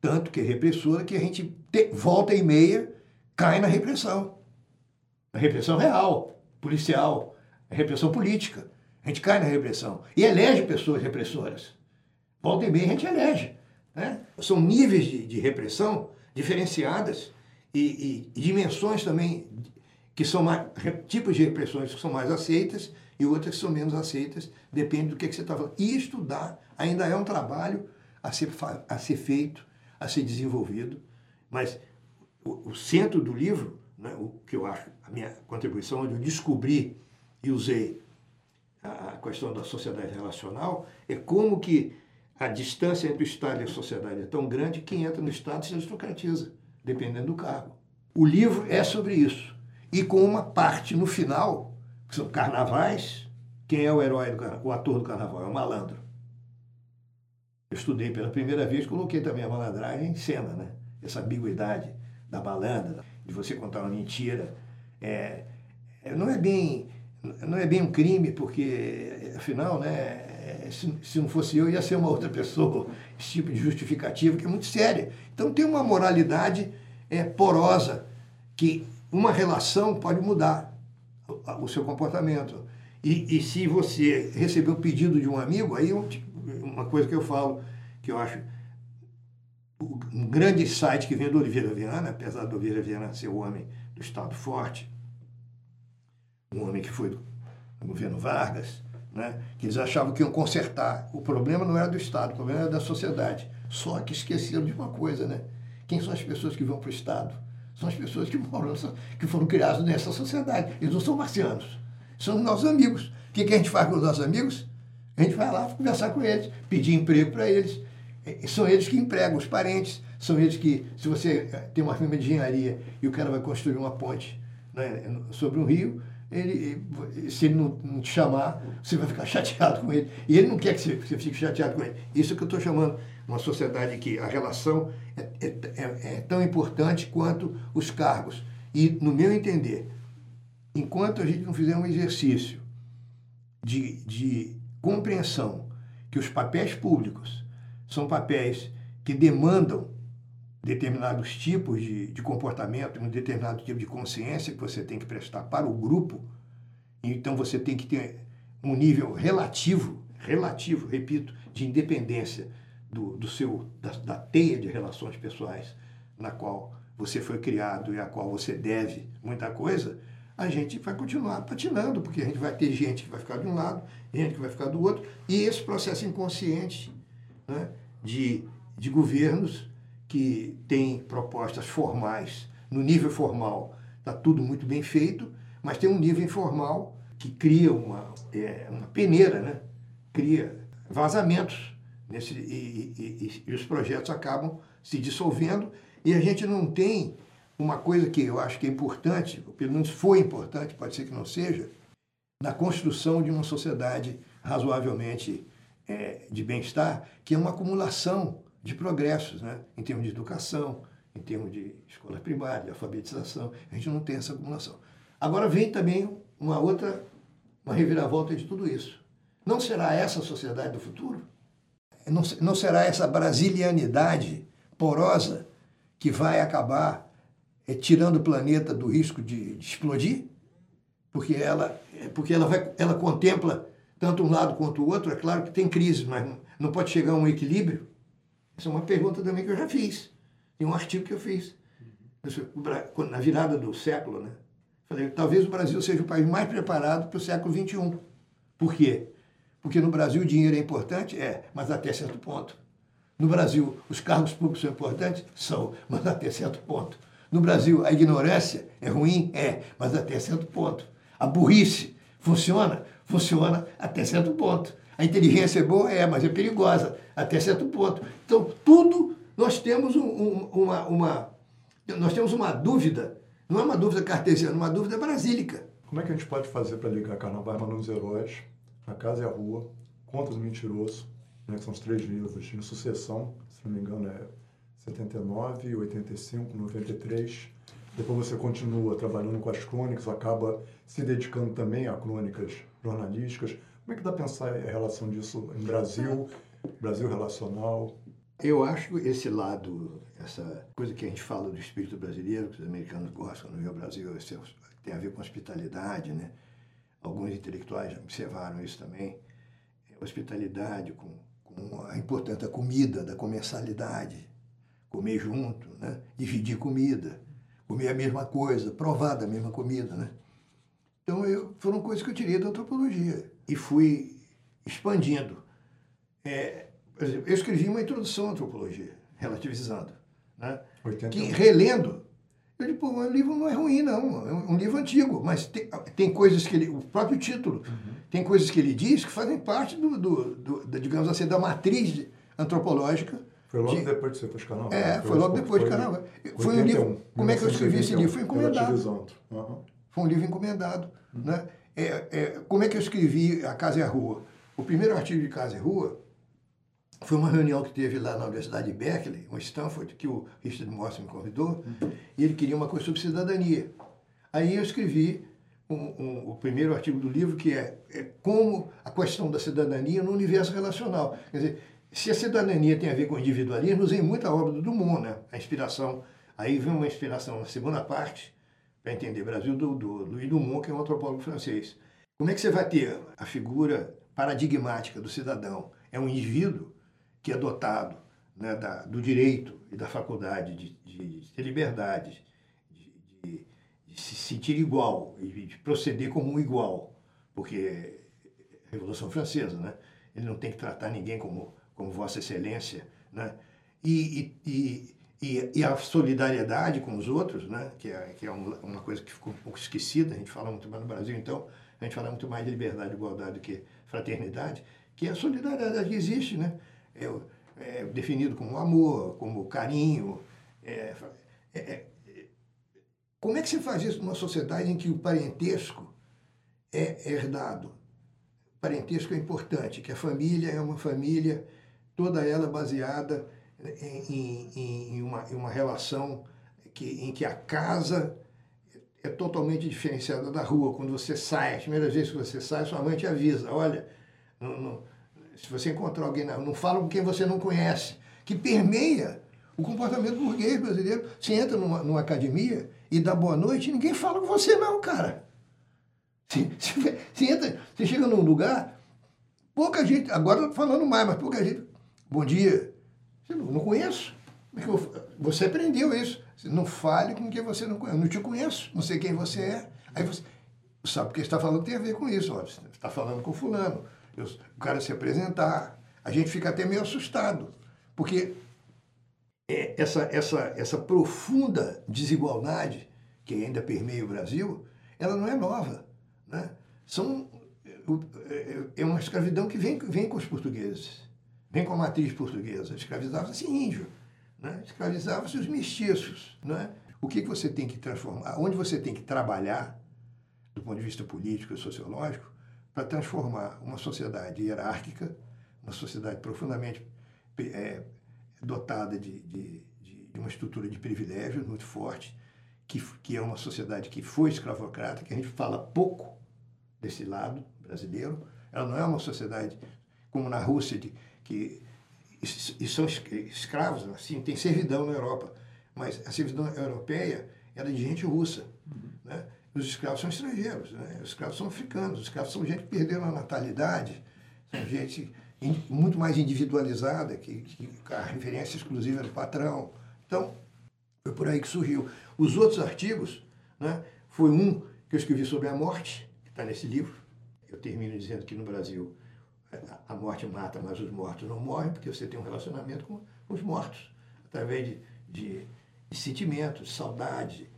tanto que é repressora que a gente te, volta e meia cai na repressão. Na repressão real, policial, a repressão política. A gente cai na repressão e elege pessoas repressoras. Volta e meia a gente elege. Né? São níveis de, de repressão diferenciadas e, e, e, dimensões também que são mais, tipos de repressões que são mais aceitas e outras que são menos aceitas, depende do que, que você está falando. E estudar ainda é um trabalho a ser, a ser feito, a ser desenvolvido, mas o, o centro do livro, né, o que eu acho, a minha contribuição, onde eu descobri e usei a questão da sociedade relacional, é como que a distância entre o Estado e a sociedade é tão grande que quem entra no Estado se aristocratiza, dependendo do cargo. O livro é sobre isso. E com uma parte no final, que são carnavais. Quem é o herói do carnaval? O ator do carnaval é o malandro. Eu estudei pela primeira vez, coloquei também a malandragem em cena, né? Essa ambiguidade da malandra, de você contar uma mentira. É, é não é bem não é bem um crime, porque, afinal, né, se, se não fosse eu, ia ser uma outra pessoa. Esse tipo de justificativa que é muito séria. Então tem uma moralidade é, porosa, que uma relação pode mudar o, seu comportamento. E, e, se você receber o pedido de um amigo, aí eu, uma coisa que eu falo, que eu acho um grande site que vem do Oliveira Viana, apesar do Oliveira Viana ser o homem do Estado forte, um homem que foi do governo Vargas, né, que eles achavam que iam consertar. O problema não era do Estado, o problema era da sociedade. Só que esqueceram de uma coisa, né? Quem são as pessoas que vão para o Estado? São as pessoas que moram, que foram criadas nessa sociedade. Eles não são marcianos, são nossos amigos. O que, que a gente faz com os nossos amigos? A gente vai lá conversar com eles, pedir emprego para eles. São eles que empregam os parentes, são eles que, se você eh, tem uma firma de engenharia e o cara vai construir uma ponte né, sobre um rio, ele, se ele não, não, te chamar, você vai ficar chateado com ele. E ele não quer que você, você fique chateado com ele. Isso é que eu estou chamando uma sociedade que a relação é, é, é, é, tão importante quanto os cargos. E, no meu entender, enquanto a gente não fizer um exercício de, de compreensão que os papéis públicos são papéis que demandam determinados tipos de, de comportamento, um determinado tipo de consciência que você tem que prestar para o grupo. Então você tem que ter um nível relativo, relativo, repito, de independência do, do seu da, da teia de relações pessoais na qual você foi criado e a qual você deve muita coisa, a gente vai continuar patinando, porque a gente vai ter gente que vai ficar de um lado, gente que vai ficar do outro, e esse processo inconsciente né, de, de governos que tem propostas formais, no nível formal está tudo muito bem feito, mas tem um nível informal que cria uma, é, uma peneira, né? cria vazamentos nesse, e, e, e, e os projetos acabam se dissolvendo e a gente não tem uma coisa que eu acho que é importante, ou pelo menos foi importante, pode ser que não seja, na construção de uma sociedade razoavelmente é, de bem-estar, que é uma acumulação de progressos, né? em termos de educação, em termos de escola primária, de alfabetização. A gente não tem essa acumulação. Agora vem também uma outra, uma reviravolta de tudo isso. Não será essa a sociedade do futuro? Não, não será essa brasilianidade porosa que vai acabar é, tirando o planeta do risco de, de explodir? Porque ela, porque ela, vai, ela contempla tanto um lado quanto o outro. É claro que tem crise, mas não, pode chegar a um equilíbrio. Essa é uma pergunta também que eu já fiz. Tem um artigo que eu fiz. Na virada do século, né? Falei, talvez o Brasil seja o país mais preparado para o século XXI. Por quê? Porque no Brasil o dinheiro é importante? É, mas até certo ponto. No Brasil, os cargos públicos são importantes? São, mas até certo ponto. No Brasil, a ignorância é ruim? É, mas até certo ponto. A burrice funciona? Funciona até certo ponto. A inteligência é boa? É, mas é perigosa até certo ponto. Então, tudo nós temos um, um, uma, uma, nós temos uma dúvida não é uma dúvida cartesiana, é uma dúvida brasílica. Como é que a gente pode fazer para ligar Carnaval Mandando os Heróis, A Casa e a Rua, Conta do Mentiroso, né, que são os três livros em sucessão, se não me engano é 79, 85, 93. Depois você continua trabalhando com as crônicas, acaba se dedicando também a crônicas jornalísticas. Como é que dá para pensar a relação disso em Brasil, Brasil relacional? Eu acho esse lado, essa coisa que a gente fala do espírito brasileiro, que os americanos gostam no Rio Brasil, tem a ver com hospitalidade, né? Alguns intelectuais já observaram isso também. Hospitalidade com, com a importância da comida, da comensalidade, comer junto, né? dividir comida, comer a mesma coisa, provar da mesma comida. Né? Então, eu, foram coisas que eu tirei da antropologia e fui expandindo. É, por exemplo, eu escrevi uma introdução à antropologia, relativizando, né? que relendo, digo, pô, o livro não é ruim, não, é um livro antigo, mas tem, tem coisas que ele, o próprio título, uhum. tem coisas que ele diz que fazem parte do, do, do, digamos assim, da matriz antropológica. Foi logo de, depois de você fez Carnaval. É, foi, foi logo depois de Carnaval. Foi um livro, como é que eu escrevi esse livro? Foi encomendado. Uhum. Foi um livro encomendado, uhum. né? É, é, como é que eu escrevi A Casa e a Rua? O primeiro artigo de Casa e Rua foi uma reunião que teve lá na Universidade de Berkeley, em Stanford, que o Richard Morse me convidou, e ele queria uma coisa sobre cidadania. Aí eu escrevi um, um, o primeiro artigo do livro, que é, é, como a questão da cidadania no universo relacional. Quer dizer, se a cidadania tem a ver com individualismo, usei muita obra do Dumont, né? a inspiração. Aí vem uma inspiração na segunda parte, para entender Brasil, do, do Louis Dumont, que é um antropólogo francês. Como é que você vai ter a figura paradigmática do cidadão? É um indivíduo que é dotado né, da, do direito e da faculdade de, de, de ter liberdade, de, de, se sentir igual e de proceder como um igual, porque é Revolução Francesa, né? ele não tem que tratar ninguém como, como Vossa Excelência, né? e, e, e, e a solidariedade com os outros, né? que é, que é uma coisa que ficou um pouco esquecida, a gente fala muito mais no Brasil, então, a gente fala muito mais de liberdade e igualdade do que fraternidade, que é a solidariedade que existe, né? É, definido como amor, como carinho. É, é, é, como é que se faz isso numa sociedade em que o parentesco é herdado? Parentesco é importante, que a família é uma família, toda ela baseada em, em, em, uma, em uma relação que, em que a casa é totalmente diferenciada da rua. Quando você sai, as primeiras vezes que você sai, sua mãe te avisa, olha, não, não, se você encontrar alguém, não, não fala com quem você não conhece, que permeia o comportamento burguês brasileiro. Você entra numa, numa academia e dá boa noite, ninguém fala com você não, cara. Você, você, você, entra, você chega num lugar, pouca gente, agora eu falando mais, mas pouca gente, bom dia. Você não, não conheço. Você aprendeu isso. Você não fale com quem você não conhece. Eu não te conheço, não sei quem você é. Aí você sabe o que está falando tem a ver com isso. Ó, você está falando com fulano o cara se apresentar. A gente fica até meio assustado, porque é, essa, essa, essa profunda desigualdade que ainda permeia o Brasil, ela não é nova. Né? São, é, é uma escravidão que vem, vem com os portugueses, vem com a matriz portuguesa. Escravizava-se índio, né? escravizava-se os mestiços. Né? O que, que você tem que transformar? Onde você tem que trabalhar, do ponto de vista político e sociológico, para transformar uma sociedade hierárquica, uma sociedade profundamente é, dotada de, de, de, uma estrutura de privilégios muito forte, que, que é uma sociedade que foi escravocrata, que a gente fala pouco desse lado brasileiro. Ela não é uma sociedade como na Rússia, de, que e são escravos, assim, tem servidão na Europa, mas a servidão europeia era de gente russa. Uhum. Né? Os escravos são estrangeiros, né? os escravos são africanos, os escravos são gente que perderam a natalidade, são gente muito mais individualizada, que, que a referência exclusiva do patrão. Então, foi por aí que surgiu. Os outros artigos, né, foi um que eu escrevi sobre a morte, que está nesse livro. Eu termino dizendo que no Brasil a morte mata, mas os mortos não morrem, porque você tem um relacionamento com, os mortos, através de, de, de sentimentos, saudade,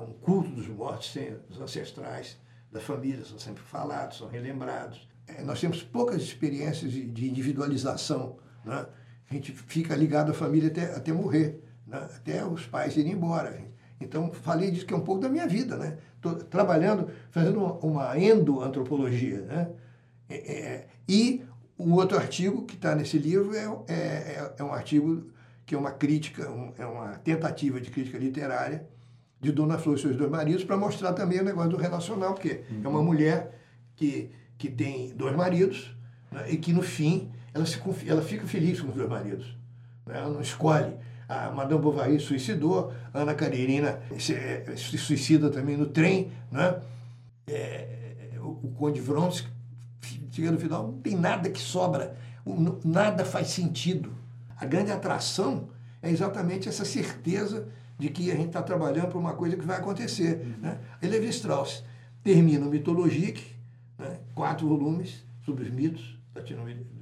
um culto dos mortos, os ancestrais das famílias são sempre falados, são relembrados. É, nós temos poucas experiências de, de individualização. Né? A gente fica ligado à família até, até morrer, né? até os pais irem embora. Então, falei disso que é um pouco da minha vida. Né? Trabalhando, fazendo uma, uma endoantropologia. Né? É, é, e o outro artigo que está nesse livro é, é, é, é, um artigo que é uma crítica, um, é uma tentativa de crítica literária de Dona Flor e seus dois maridos para mostrar também o negócio do relacional, porque uhum. é uma uhum. mulher que, que tem dois maridos né, e que no fim ela, se, ela fica feliz com os dois maridos. Né, ela não escolhe. A Madame Bovary suicidou, Ana Karenina se, se, suicida também no trem. Né? É, o, o Conde Vronsky chega no final, não tem nada que sobra, nada faz sentido. A grande atração é exatamente essa certeza de que a gente está trabalhando para uma coisa que vai acontecer. Uhum. Né? E Levi Strauss termina o Mitologic, né? quatro volumes sobre os mitos,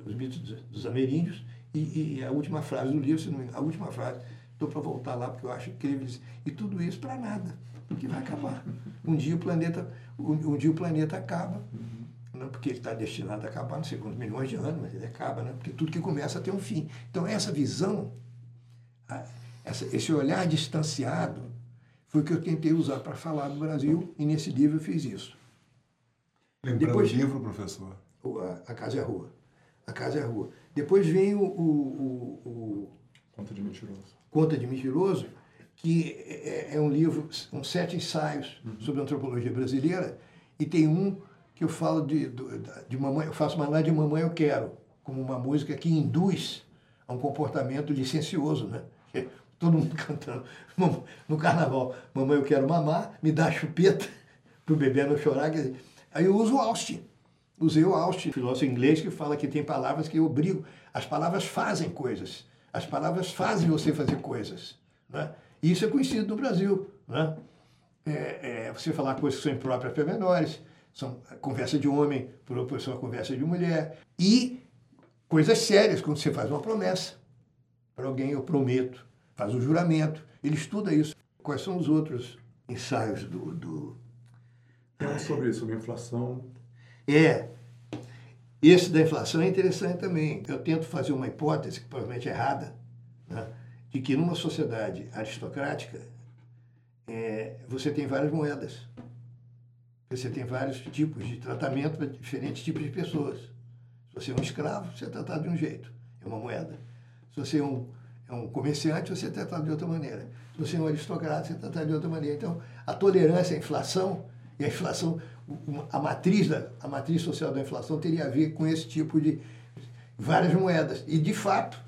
os mitos dos ameríndios, e, e, a última frase do livro, se não me engano, a última frase, estou para voltar lá porque eu acho incrível, e tudo isso para nada, porque vai acabar. Um dia o planeta, um, um dia o planeta acaba. Uhum não porque ele está destinado a acabar, não sei quantos milhões de anos, mas ele acaba, né? porque tudo que começa tem um fim. Então, essa visão, essa, esse olhar distanciado, foi o que eu tentei usar para falar do Brasil, e nesse livro eu fiz isso. Lembrando Depois, o livro, professor? A, a Casa é a Rua. A Casa é a Rua. Depois vem o, o, o, o Conta de Mentiroso. Conta de Mentiroso, que é, é um livro, são sete ensaios uhum. sobre antropologia brasileira, e tem um que eu falo de, de, de mamãe, eu faço maná de mamãe eu quero, como uma música que induz a um comportamento licencioso, né? Todo mundo cantando no carnaval, mamãe eu quero mamar, me dá chupeta para o bebê não chorar. Aí eu uso o Austin. Usei o Austin, filósofo inglês, que fala que tem palavras que eu obrigo. As palavras fazem coisas. As palavras fazem você fazer coisas. Né? E isso é conhecido no Brasil. Né? É, é, você falar coisas que são impróprias para menores, são conversa de homem por oposição à conversa de mulher. E coisas sérias, quando você faz uma promessa para alguém, eu prometo, faz um juramento, ele estuda isso. Quais são os outros ensaios do. do... Tem sobre isso, sobre inflação. É. Esse da inflação é interessante também. Eu tento fazer uma hipótese, que provavelmente é errada, né, de que numa sociedade aristocrática é, você tem várias moedas. Você tem vários tipos de tratamento para diferentes tipos de pessoas. Se você é um escravo, você é tratado de um jeito, é uma moeda. Se você é um, é um comerciante, você é tratado de outra maneira. Se você é um aristocrata, você é tratado de outra maneira. Então, a tolerância à inflação, e a inflação, a matriz, da, a matriz social da inflação teria a ver com esse tipo de várias moedas. E, de fato,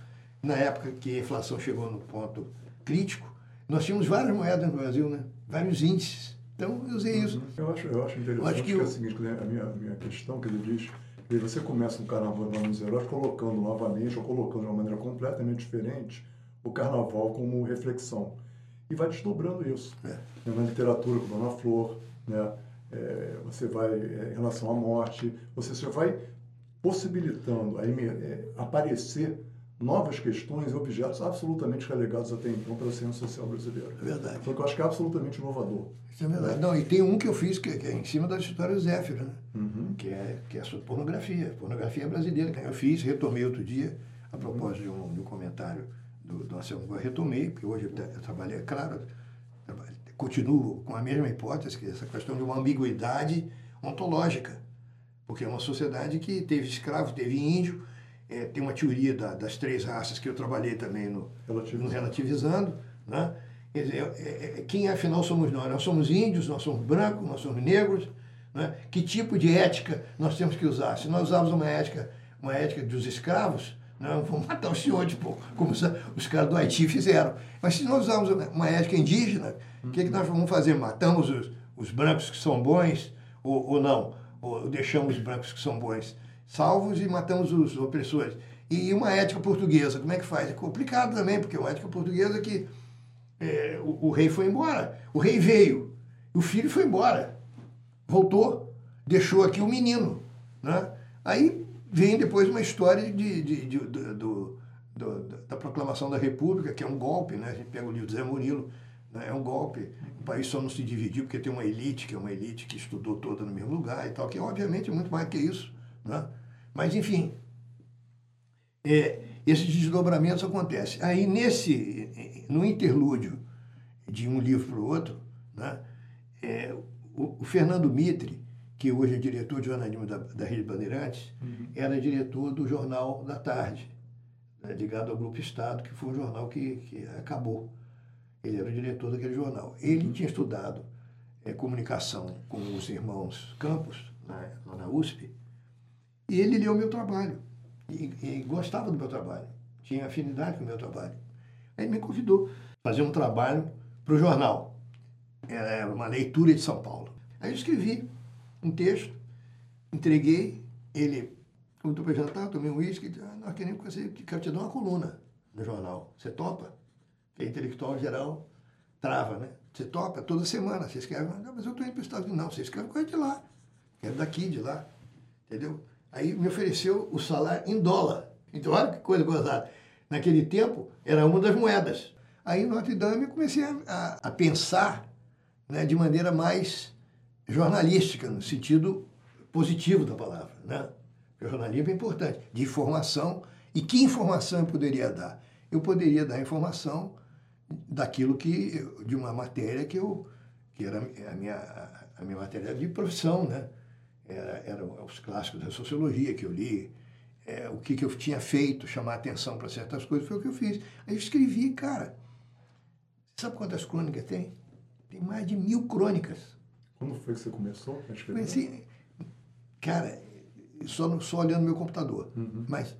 na época que a inflação chegou no ponto crítico, nós tínhamos várias moedas no Brasil, né? vários índices. Então, eu usei isso. Eu acho, eu acho interessante eu acho que, que é o seguinte, né, a minha, a minha questão que ele diz, você começa um carnaval no Anos Heróis colocando novamente, ou colocando de uma maneira completamente diferente, o carnaval como reflexão. E vai desdobrando isso. É. Na literatura com Dona Flor, né? É, você vai, é, em relação à morte, você só vai possibilitando a, é, aparecer novas questões e objetos absolutamente relegados até então pela ciência social brasileira. É verdade. Então, que eu acho que é absolutamente inovador. Isso é verdade. Não, e tem um que eu fiz que, que é em cima da história do Zéfiro, né? Uhum. Que, é, que é sobre pornografia, pornografia brasileira. que Eu fiz, retomei outro dia, a propósito de um, de um comentário do, do Anselmo Goa, retomei, porque hoje eu, tra- eu trabalhei, é claro, continuo com a mesma hipótese, que é essa questão de uma ambiguidade ontológica. Porque é uma sociedade que teve escravo, teve índio, eh, tem uma teoria da- das três raças que eu trabalhei também no, Relativizando. no relativizando, né? Quer dizer, é- é- é- quem afinal somos nós? Nós somos índios, nós somos brancos, nós somos negros, né? Que tipo de ética nós temos que usar? Se nós usarmos uma ética, uma ética dos escravos, né? vamos matar os senhores, pô, como os, caras do Haiti fizeram. Mas se nós usarmos uma- ética indígena, o que, que nós vamos fazer? Matamos os, os brancos que são bons ou, ou não? Ou deixamos os brancos que são bons salvos e matamos os opressores? E uma ética portuguesa, como é que faz? É complicado também, porque é uma ética portuguesa que é, o, o rei foi embora. O rei veio, o filho foi embora, voltou, deixou aqui o menino. Né? Aí vem depois uma história de, de- de- do- do- da proclamação da República, que é um golpe, né? a gente pega o livro do Zé Murilo, né? é um golpe. O país só não se dividiu porque tem uma elite, que é uma elite que estudou toda no mesmo lugar e tal, que obviamente é muito mais que isso. Né? Mas, enfim, é, esses desdobramentos acontecem. Aí, nesse, no interlúdio de um livro para o outro, né, é, o, o Fernando Mitre, que hoje é diretor de jornalismo da, da Rede Bandeirantes, era diretor do Jornal da Tarde, né, ligado ao Grupo Estado, que foi um jornal que, que acabou. Ele era o diretor daquele jornal. Ele tinha estudado é, comunicação com os irmãos Campos, né, lá na USP, e ele leu meu trabalho e, e gostava do meu trabalho, tinha afinidade com o meu trabalho. Aí ele me convidou a fazer um trabalho para o jornal. Era uma leitura de São Paulo. Aí eu escrevi um texto, entreguei, ele convidou para jantar, tomei um uísque, ah, nós queremos que você, quero te dar uma coluna no jornal. Você topa? Que é intelectual geral, trava, né? Você topa toda semana, você escreve, não, mas eu estou indo para os Estados Unidos. Não, você escreve coisa de lá. Quero daqui, de lá. Entendeu? Aí me ofereceu o salário em dólar. Então, olha que coisa gozada. Naquele tempo, era uma das moedas. Aí, em Notre Dame, eu comecei a, a- a pensar né, de maneira mais jornalística, no sentido positivo da palavra. Né? Porque o jornalismo é importante, de informação. E que informação eu poderia dar? Eu poderia dar informação daquilo que, de uma matéria que eu, que era a minha, a minha matéria de profissão, né? Era, eram os clássicos da sociologia que eu li, é, o que, que eu tinha feito, chamar atenção para certas coisas, foi o que eu fiz. Aí eu escrevi, cara, sabe quantas crônicas tem? Tem mais de mil crônicas. Quando foi que você começou a escrever? Comecei, cara, só, no- só olhando meu computador. Mas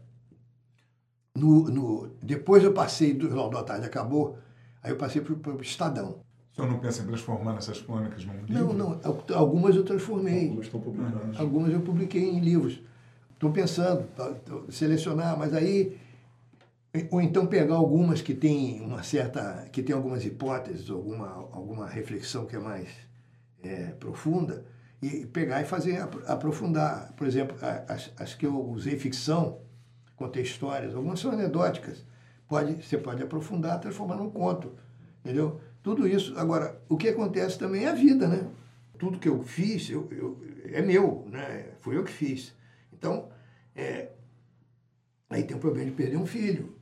no, no, depois eu passei do Jornal da Tarde, acabou, aí eu passei para o Estadão. O senhor não pensa em transformar essas crônicas num livro? Não, não, al- algumas eu transformei. Algumas estão publicadas. Algumas eu publiquei em livros. Estou pensando, tá, tô- selecionar, mas aí ou então pegar algumas que têm uma certa, que tem algumas hipóteses, alguma alguma reflexão que é mais é, profunda e pegar e fazer apro- aprofundar. Por exemplo, as, as que eu usei ficção, contei histórias, algumas são anedóticas. Pode, você pode aprofundar, transformar num conto, entendeu? Tudo isso. Agora, o que acontece também é a vida, né? Tudo que eu fiz eu, eu- é meu, né? Foi eu que fiz. Então, é, aí tem o problema de perder um filho,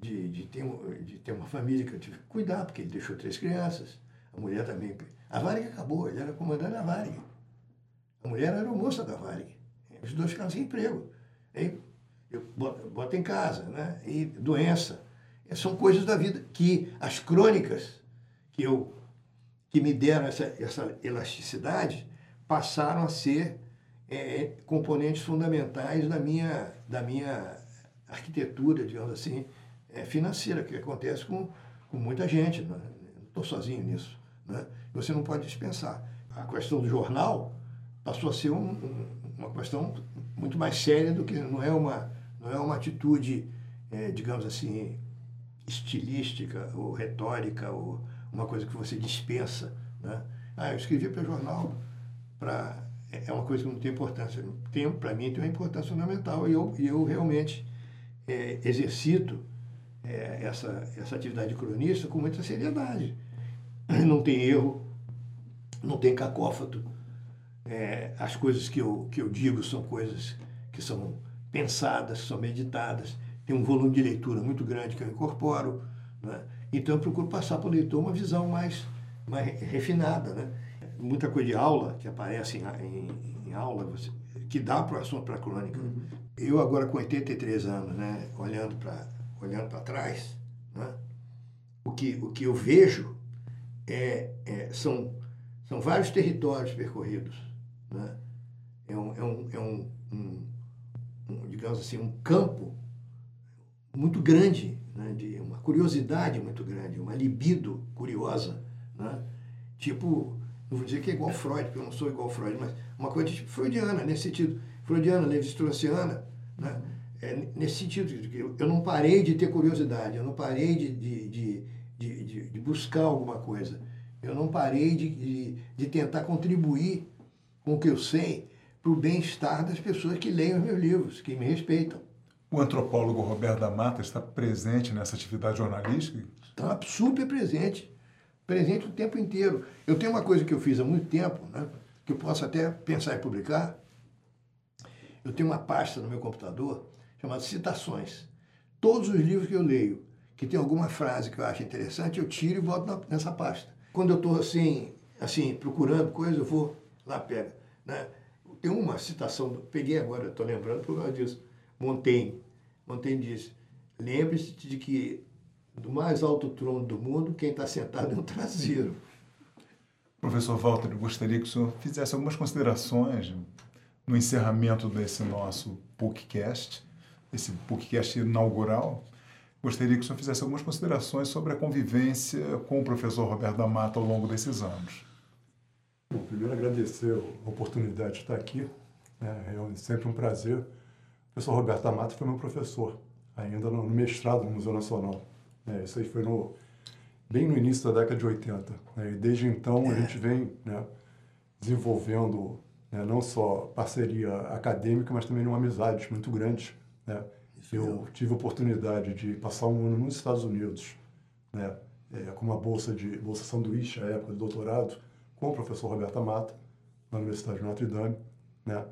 de, de, ter, de ter uma família que eu tive que cuidar, porque ele deixou três crianças. A mulher também. A Varig acabou, ele era comandante da Varig. A mulher era moça da Varig. Os dois ficaram sem emprego. Aí eu boto em casa, né? E doença. É, São coisas da vida que as crônicas que eu que me deram essa, essa elasticidade passaram a ser é, componentes fundamentais da minha, da minha arquitetura, digamos assim, é, financeira, que acontece com, com muita gente. Né? Não estou sozinho nisso. Né? Você não pode dispensar. A questão do jornal passou a ser um- um- uma questão muito mais séria do que não é uma, não é uma atitude, é, digamos assim, estilística ou retórica ou uma coisa que você dispensa. Né? Ah, eu escrevi para o jornal para é é uma coisa que não tem importância. Tem, para mim tem uma importância fundamental e eu, eu realmente é, exercito é, essa, essa atividade de cronista com muita seriedade. Não tem erro, não tem cacófato. É, as coisas que eu, que eu digo são coisas que são pensadas, são meditadas, tem um volume de leitura muito grande que eu incorporo. Né? Então eu procuro passar para o leitor uma visão mais, mais refinada. Né? Muita coisa de aula que aparece em, em, em aula, você, que dá para o assunto para a crônica. Uhum. Eu agora com 83 anos, né, olhando para olhando trás, né, o, que, o que eu vejo é, é, são, são vários territórios percorridos. Né? É, um, é, um, é um, um, um, digamos assim, um campo muito grande, né? de uma curiosidade muito grande, uma libido curiosa. Né? Tipo, não vou dizer que é igual Freud, porque eu não sou igual Freud, mas uma coisa tipo freudiana, nesse sentido. Freudiana, levi-straussiana, né? É, nesse sentido, eu não parei de ter curiosidade, eu não parei de, de, de, de, de buscar alguma coisa, eu não parei de, de, de tentar contribuir com o que eu sei para o bem-estar das pessoas que leem os meus livros, que me respeitam. O antropólogo Roberto da Mata está presente nessa atividade jornalística? Está super presente, presente o tempo inteiro. Eu tenho uma coisa que eu fiz há muito tempo, né, que eu posso até pensar em publicar. Eu tenho uma pasta no meu computador chamada Citações. Todos os livros que eu leio, que tem alguma frase que eu acho interessante, eu tiro e boto nessa pasta. Quando eu estou assim, assim, procurando coisa, eu vou lá, pega. Né? Tem uma citação, peguei agora, estou lembrando por causa disso. Montaigne. Montaigne diz: lembre-se de que do mais alto trono do mundo, quem está sentado é um traseiro. Professor Walter, eu gostaria que o senhor fizesse algumas considerações no encerramento desse nosso PUCcast, esse PUCcast inaugural. Gostaria que o senhor fizesse algumas considerações sobre a convivência com o professor Roberto da Mata ao longo desses anos. Bom, primeiro agradecer a oportunidade de estar aqui. É sempre um prazer. O professor Roberto da Mata foi meu professor, ainda no mestrado no Museu Nacional. É, isso aí foi no, bem no início da década de 80. Né? E desde então a gente vem né, desenvolvendo né, não só parceria acadêmica, mas também uma amizade muito grande. Né? Eu tive a oportunidade de passar um ano nos Estados Unidos, né, é, com uma bolsa de bolsa sanduíche, à época de doutorado, com o professor Roberto Mata, na Universidade de Notre Dame. Né?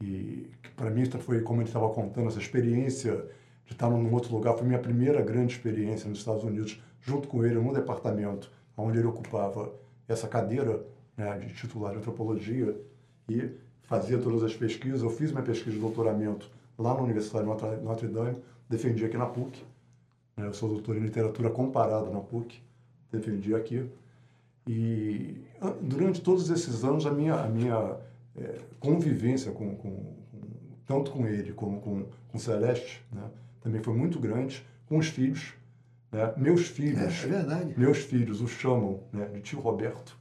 E para mim foi, como ele estava contando, essa experiência de estar num outro lugar, foi minha primeira grande experiência nos Estados Unidos, junto com ele, num departamento onde ele ocupava essa cadeira né, de titular de antropologia e fazia todas as pesquisas. Eu fiz minha pesquisa de doutoramento lá na Universidade de Notre Dame, defendi aqui na PUC. Né, eu sou doutor em literatura comparada na PUC, defendi aqui. E ah, durante todos esses anos, a minha, a minha é, convivência com, com, com, tanto com ele como com, com Celeste, né, também foi muito grande, com os filhos. Né? Meus filhos, é, é meus filhos o chamam né, de tio Roberto.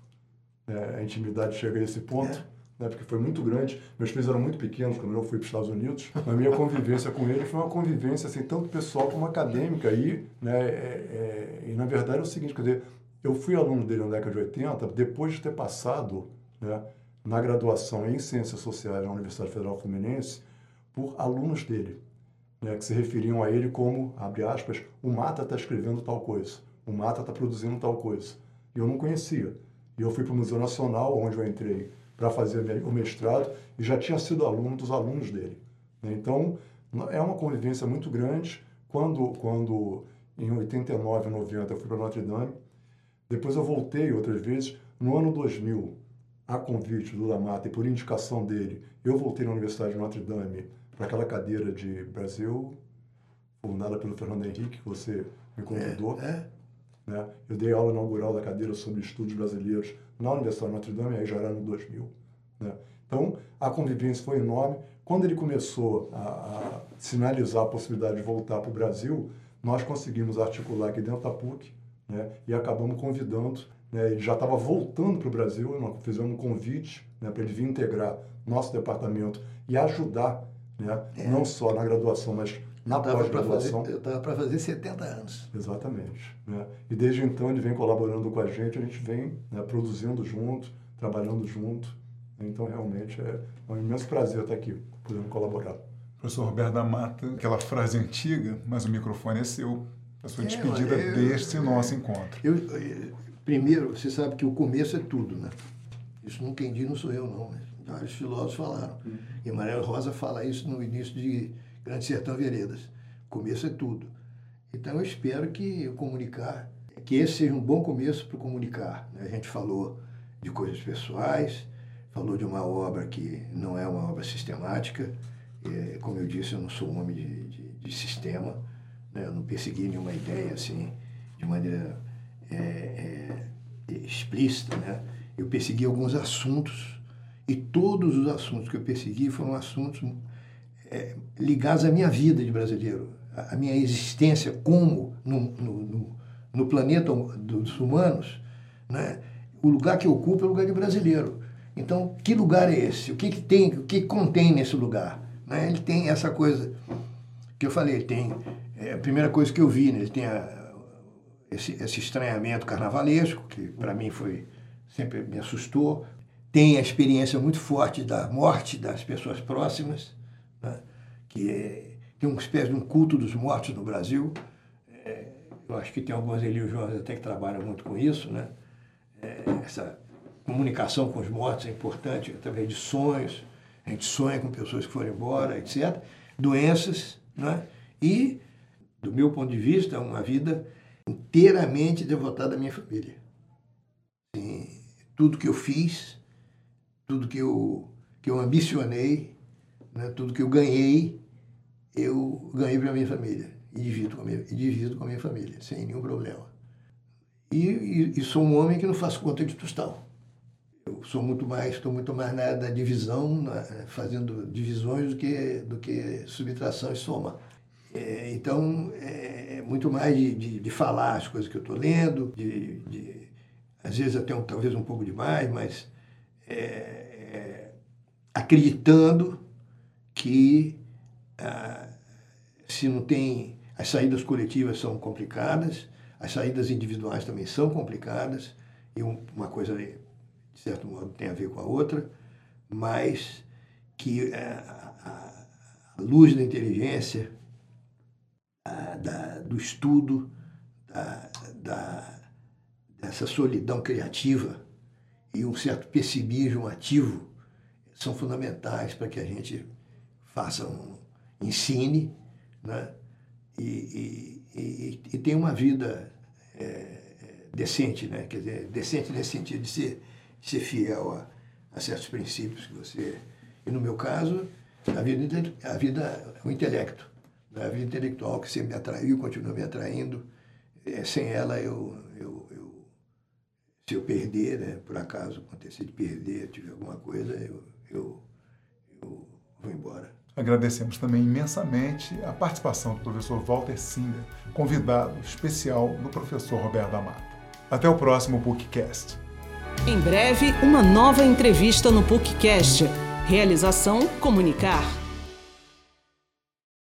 Né? A intimidade chega a esse ponto. Né, porque foi muito grande. Meus filhos eram muito pequenos quando eu fui para os Estados Unidos. A minha convivência com ele foi uma convivência assim, tanto pessoal como acadêmica. E, né, é, é, e, na verdade, é o seguinte, quer dizer, eu fui aluno dele na década de 80, depois de ter passado né, na graduação em Ciências Sociais na Universidade Federal Fluminense por alunos dele né, que se referiam a ele como, abre aspas, o Mata está escrevendo tal coisa, o Mata está produzindo tal coisa. E eu não conhecia. E eu fui para o Museu Nacional, onde eu entrei para fazer o mestrado, e já tinha sido aluno dos alunos dele. Né. Então, é uma convivência muito grande. Quando, quando em 89, 90, eu fui para Notre Dame, depois eu voltei outras vezes. No ano 2000, a convite do Lamata e por indicação dele, eu voltei na Universidade de Notre Dame para aquela cadeira de Brasil, fundada pelo Fernando Henrique, que você me convidou. É, é. Né? Eu dei aula inaugural da cadeira sobre estudos brasileiros na Universidade de Notre Dame, aí já era no 2000. Né? Então, a convivência foi enorme. Quando ele começou a, a sinalizar a possibilidade de voltar para o Brasil, nós conseguimos articular aqui dentro da PUC né? e acabamos convidando. Né? Ele já estava voltando para o Brasil, nós fizemos um convite né, para ele vir integrar nosso departamento e ajudar né? É. não só na graduação, mas na pós-graduação. Eu estava para fazer 70 anos. Exatamente. Né? E desde então ele vem colaborando com a gente, a gente vem né, produzindo junto, trabalhando junto. Então realmente é um imenso prazer estar aqui, podendo colaborar. Professor Roberto da Mata, aquela frase antiga, mas o microfone é seu, a sua é, despedida eu, deste nosso encontro. Eu, primeiro, você sabe que o começo é tudo, né? Isso não quem diz não sou eu, não. Vários filósofos falaram. Uhum. E Manuel Rosa fala isso no início de Grande Sertão Veredas. Começo é tudo. Então eu espero que o comunicar, que esse seja um bom começo para o comunicar. Né? A gente falou de coisas pessoais, falou de uma obra que não é uma obra sistemática, é, como eu disse, eu não sou um homem de, de, de sistema, né? eu não persegui nenhuma ideia assim, de maneira é, é, explícita. Né? Eu persegui alguns assuntos, e todos os assuntos que eu persegui foram assuntos é, ligados à minha vida de brasileiro, à minha existência como no, no, no, planeta dos humanos. Né? O lugar que eu ocupo é o lugar de brasileiro. Então, que lugar é esse? O que, que tem, o que contém nesse lugar? Né? Ele tem essa coisa que eu falei, tem é, a primeira coisa que eu vi, né? ele tem a, esse, esse estranhamento carnavalesco, que para mim foi sempre me assustou. Tem a experiência muito forte da morte das pessoas próximas, né? que é, tem uma espécie de um culto dos mortos no Brasil. É, eu acho que tem algumas religiões até que trabalham muito com isso, né? É, essa comunicação com os mortos é importante através de sonhos, a gente sonha com pessoas que foram embora, etc. Doenças, né? E, do meu ponto de vista, é uma vida inteiramente devotada à minha família. Tudo que eu fiz, tudo que eu, que eu ambicionei, né? tudo que eu ganhei, eu ganhei para minha família. E divido, com a minha, e divido com a minha família, sem nenhum problema. E, e, e sou um homem que não faço conta de tostão. Eu sou muito mais, estou muito mais na da divisão, na, fazendo divisões do que, do que subtração e soma. É, então, é, é muito mais de, de, de, falar as coisas que eu estou lendo, de, de, às vezes até um, talvez um pouco demais, mas é, é acreditando que ah, se não tem. As saídas coletivas são complicadas, as saídas individuais também são complicadas, e um, uma coisa de certo modo, tem a ver com a outra, mas que é, a, a luz da inteligência, a, da, do estudo, da, da, dessa solidão criativa e um certo pessimismo ativo são fundamentais para que a gente faça um ensine né? e, e, e, e uma vida é, decente, né? quer dizer, decente nesse sentido de ser ser fiel a, a certos princípios que você. E no meu caso, a vida, a vida o intelecto. Né? A vida intelectual que sempre me atraiu, continua me atraindo. É, sem ela, eu, eu, eu, se eu perder, né, por acaso acontecer de perder, tiver alguma coisa, eu, eu, eu vou embora. Agradecemos também imensamente a participação do professor Walter Singer, convidado especial do professor Roberto Amato. Até o próximo PUCcast. Em breve, uma nova entrevista no PUCcast. Realização Comunicar.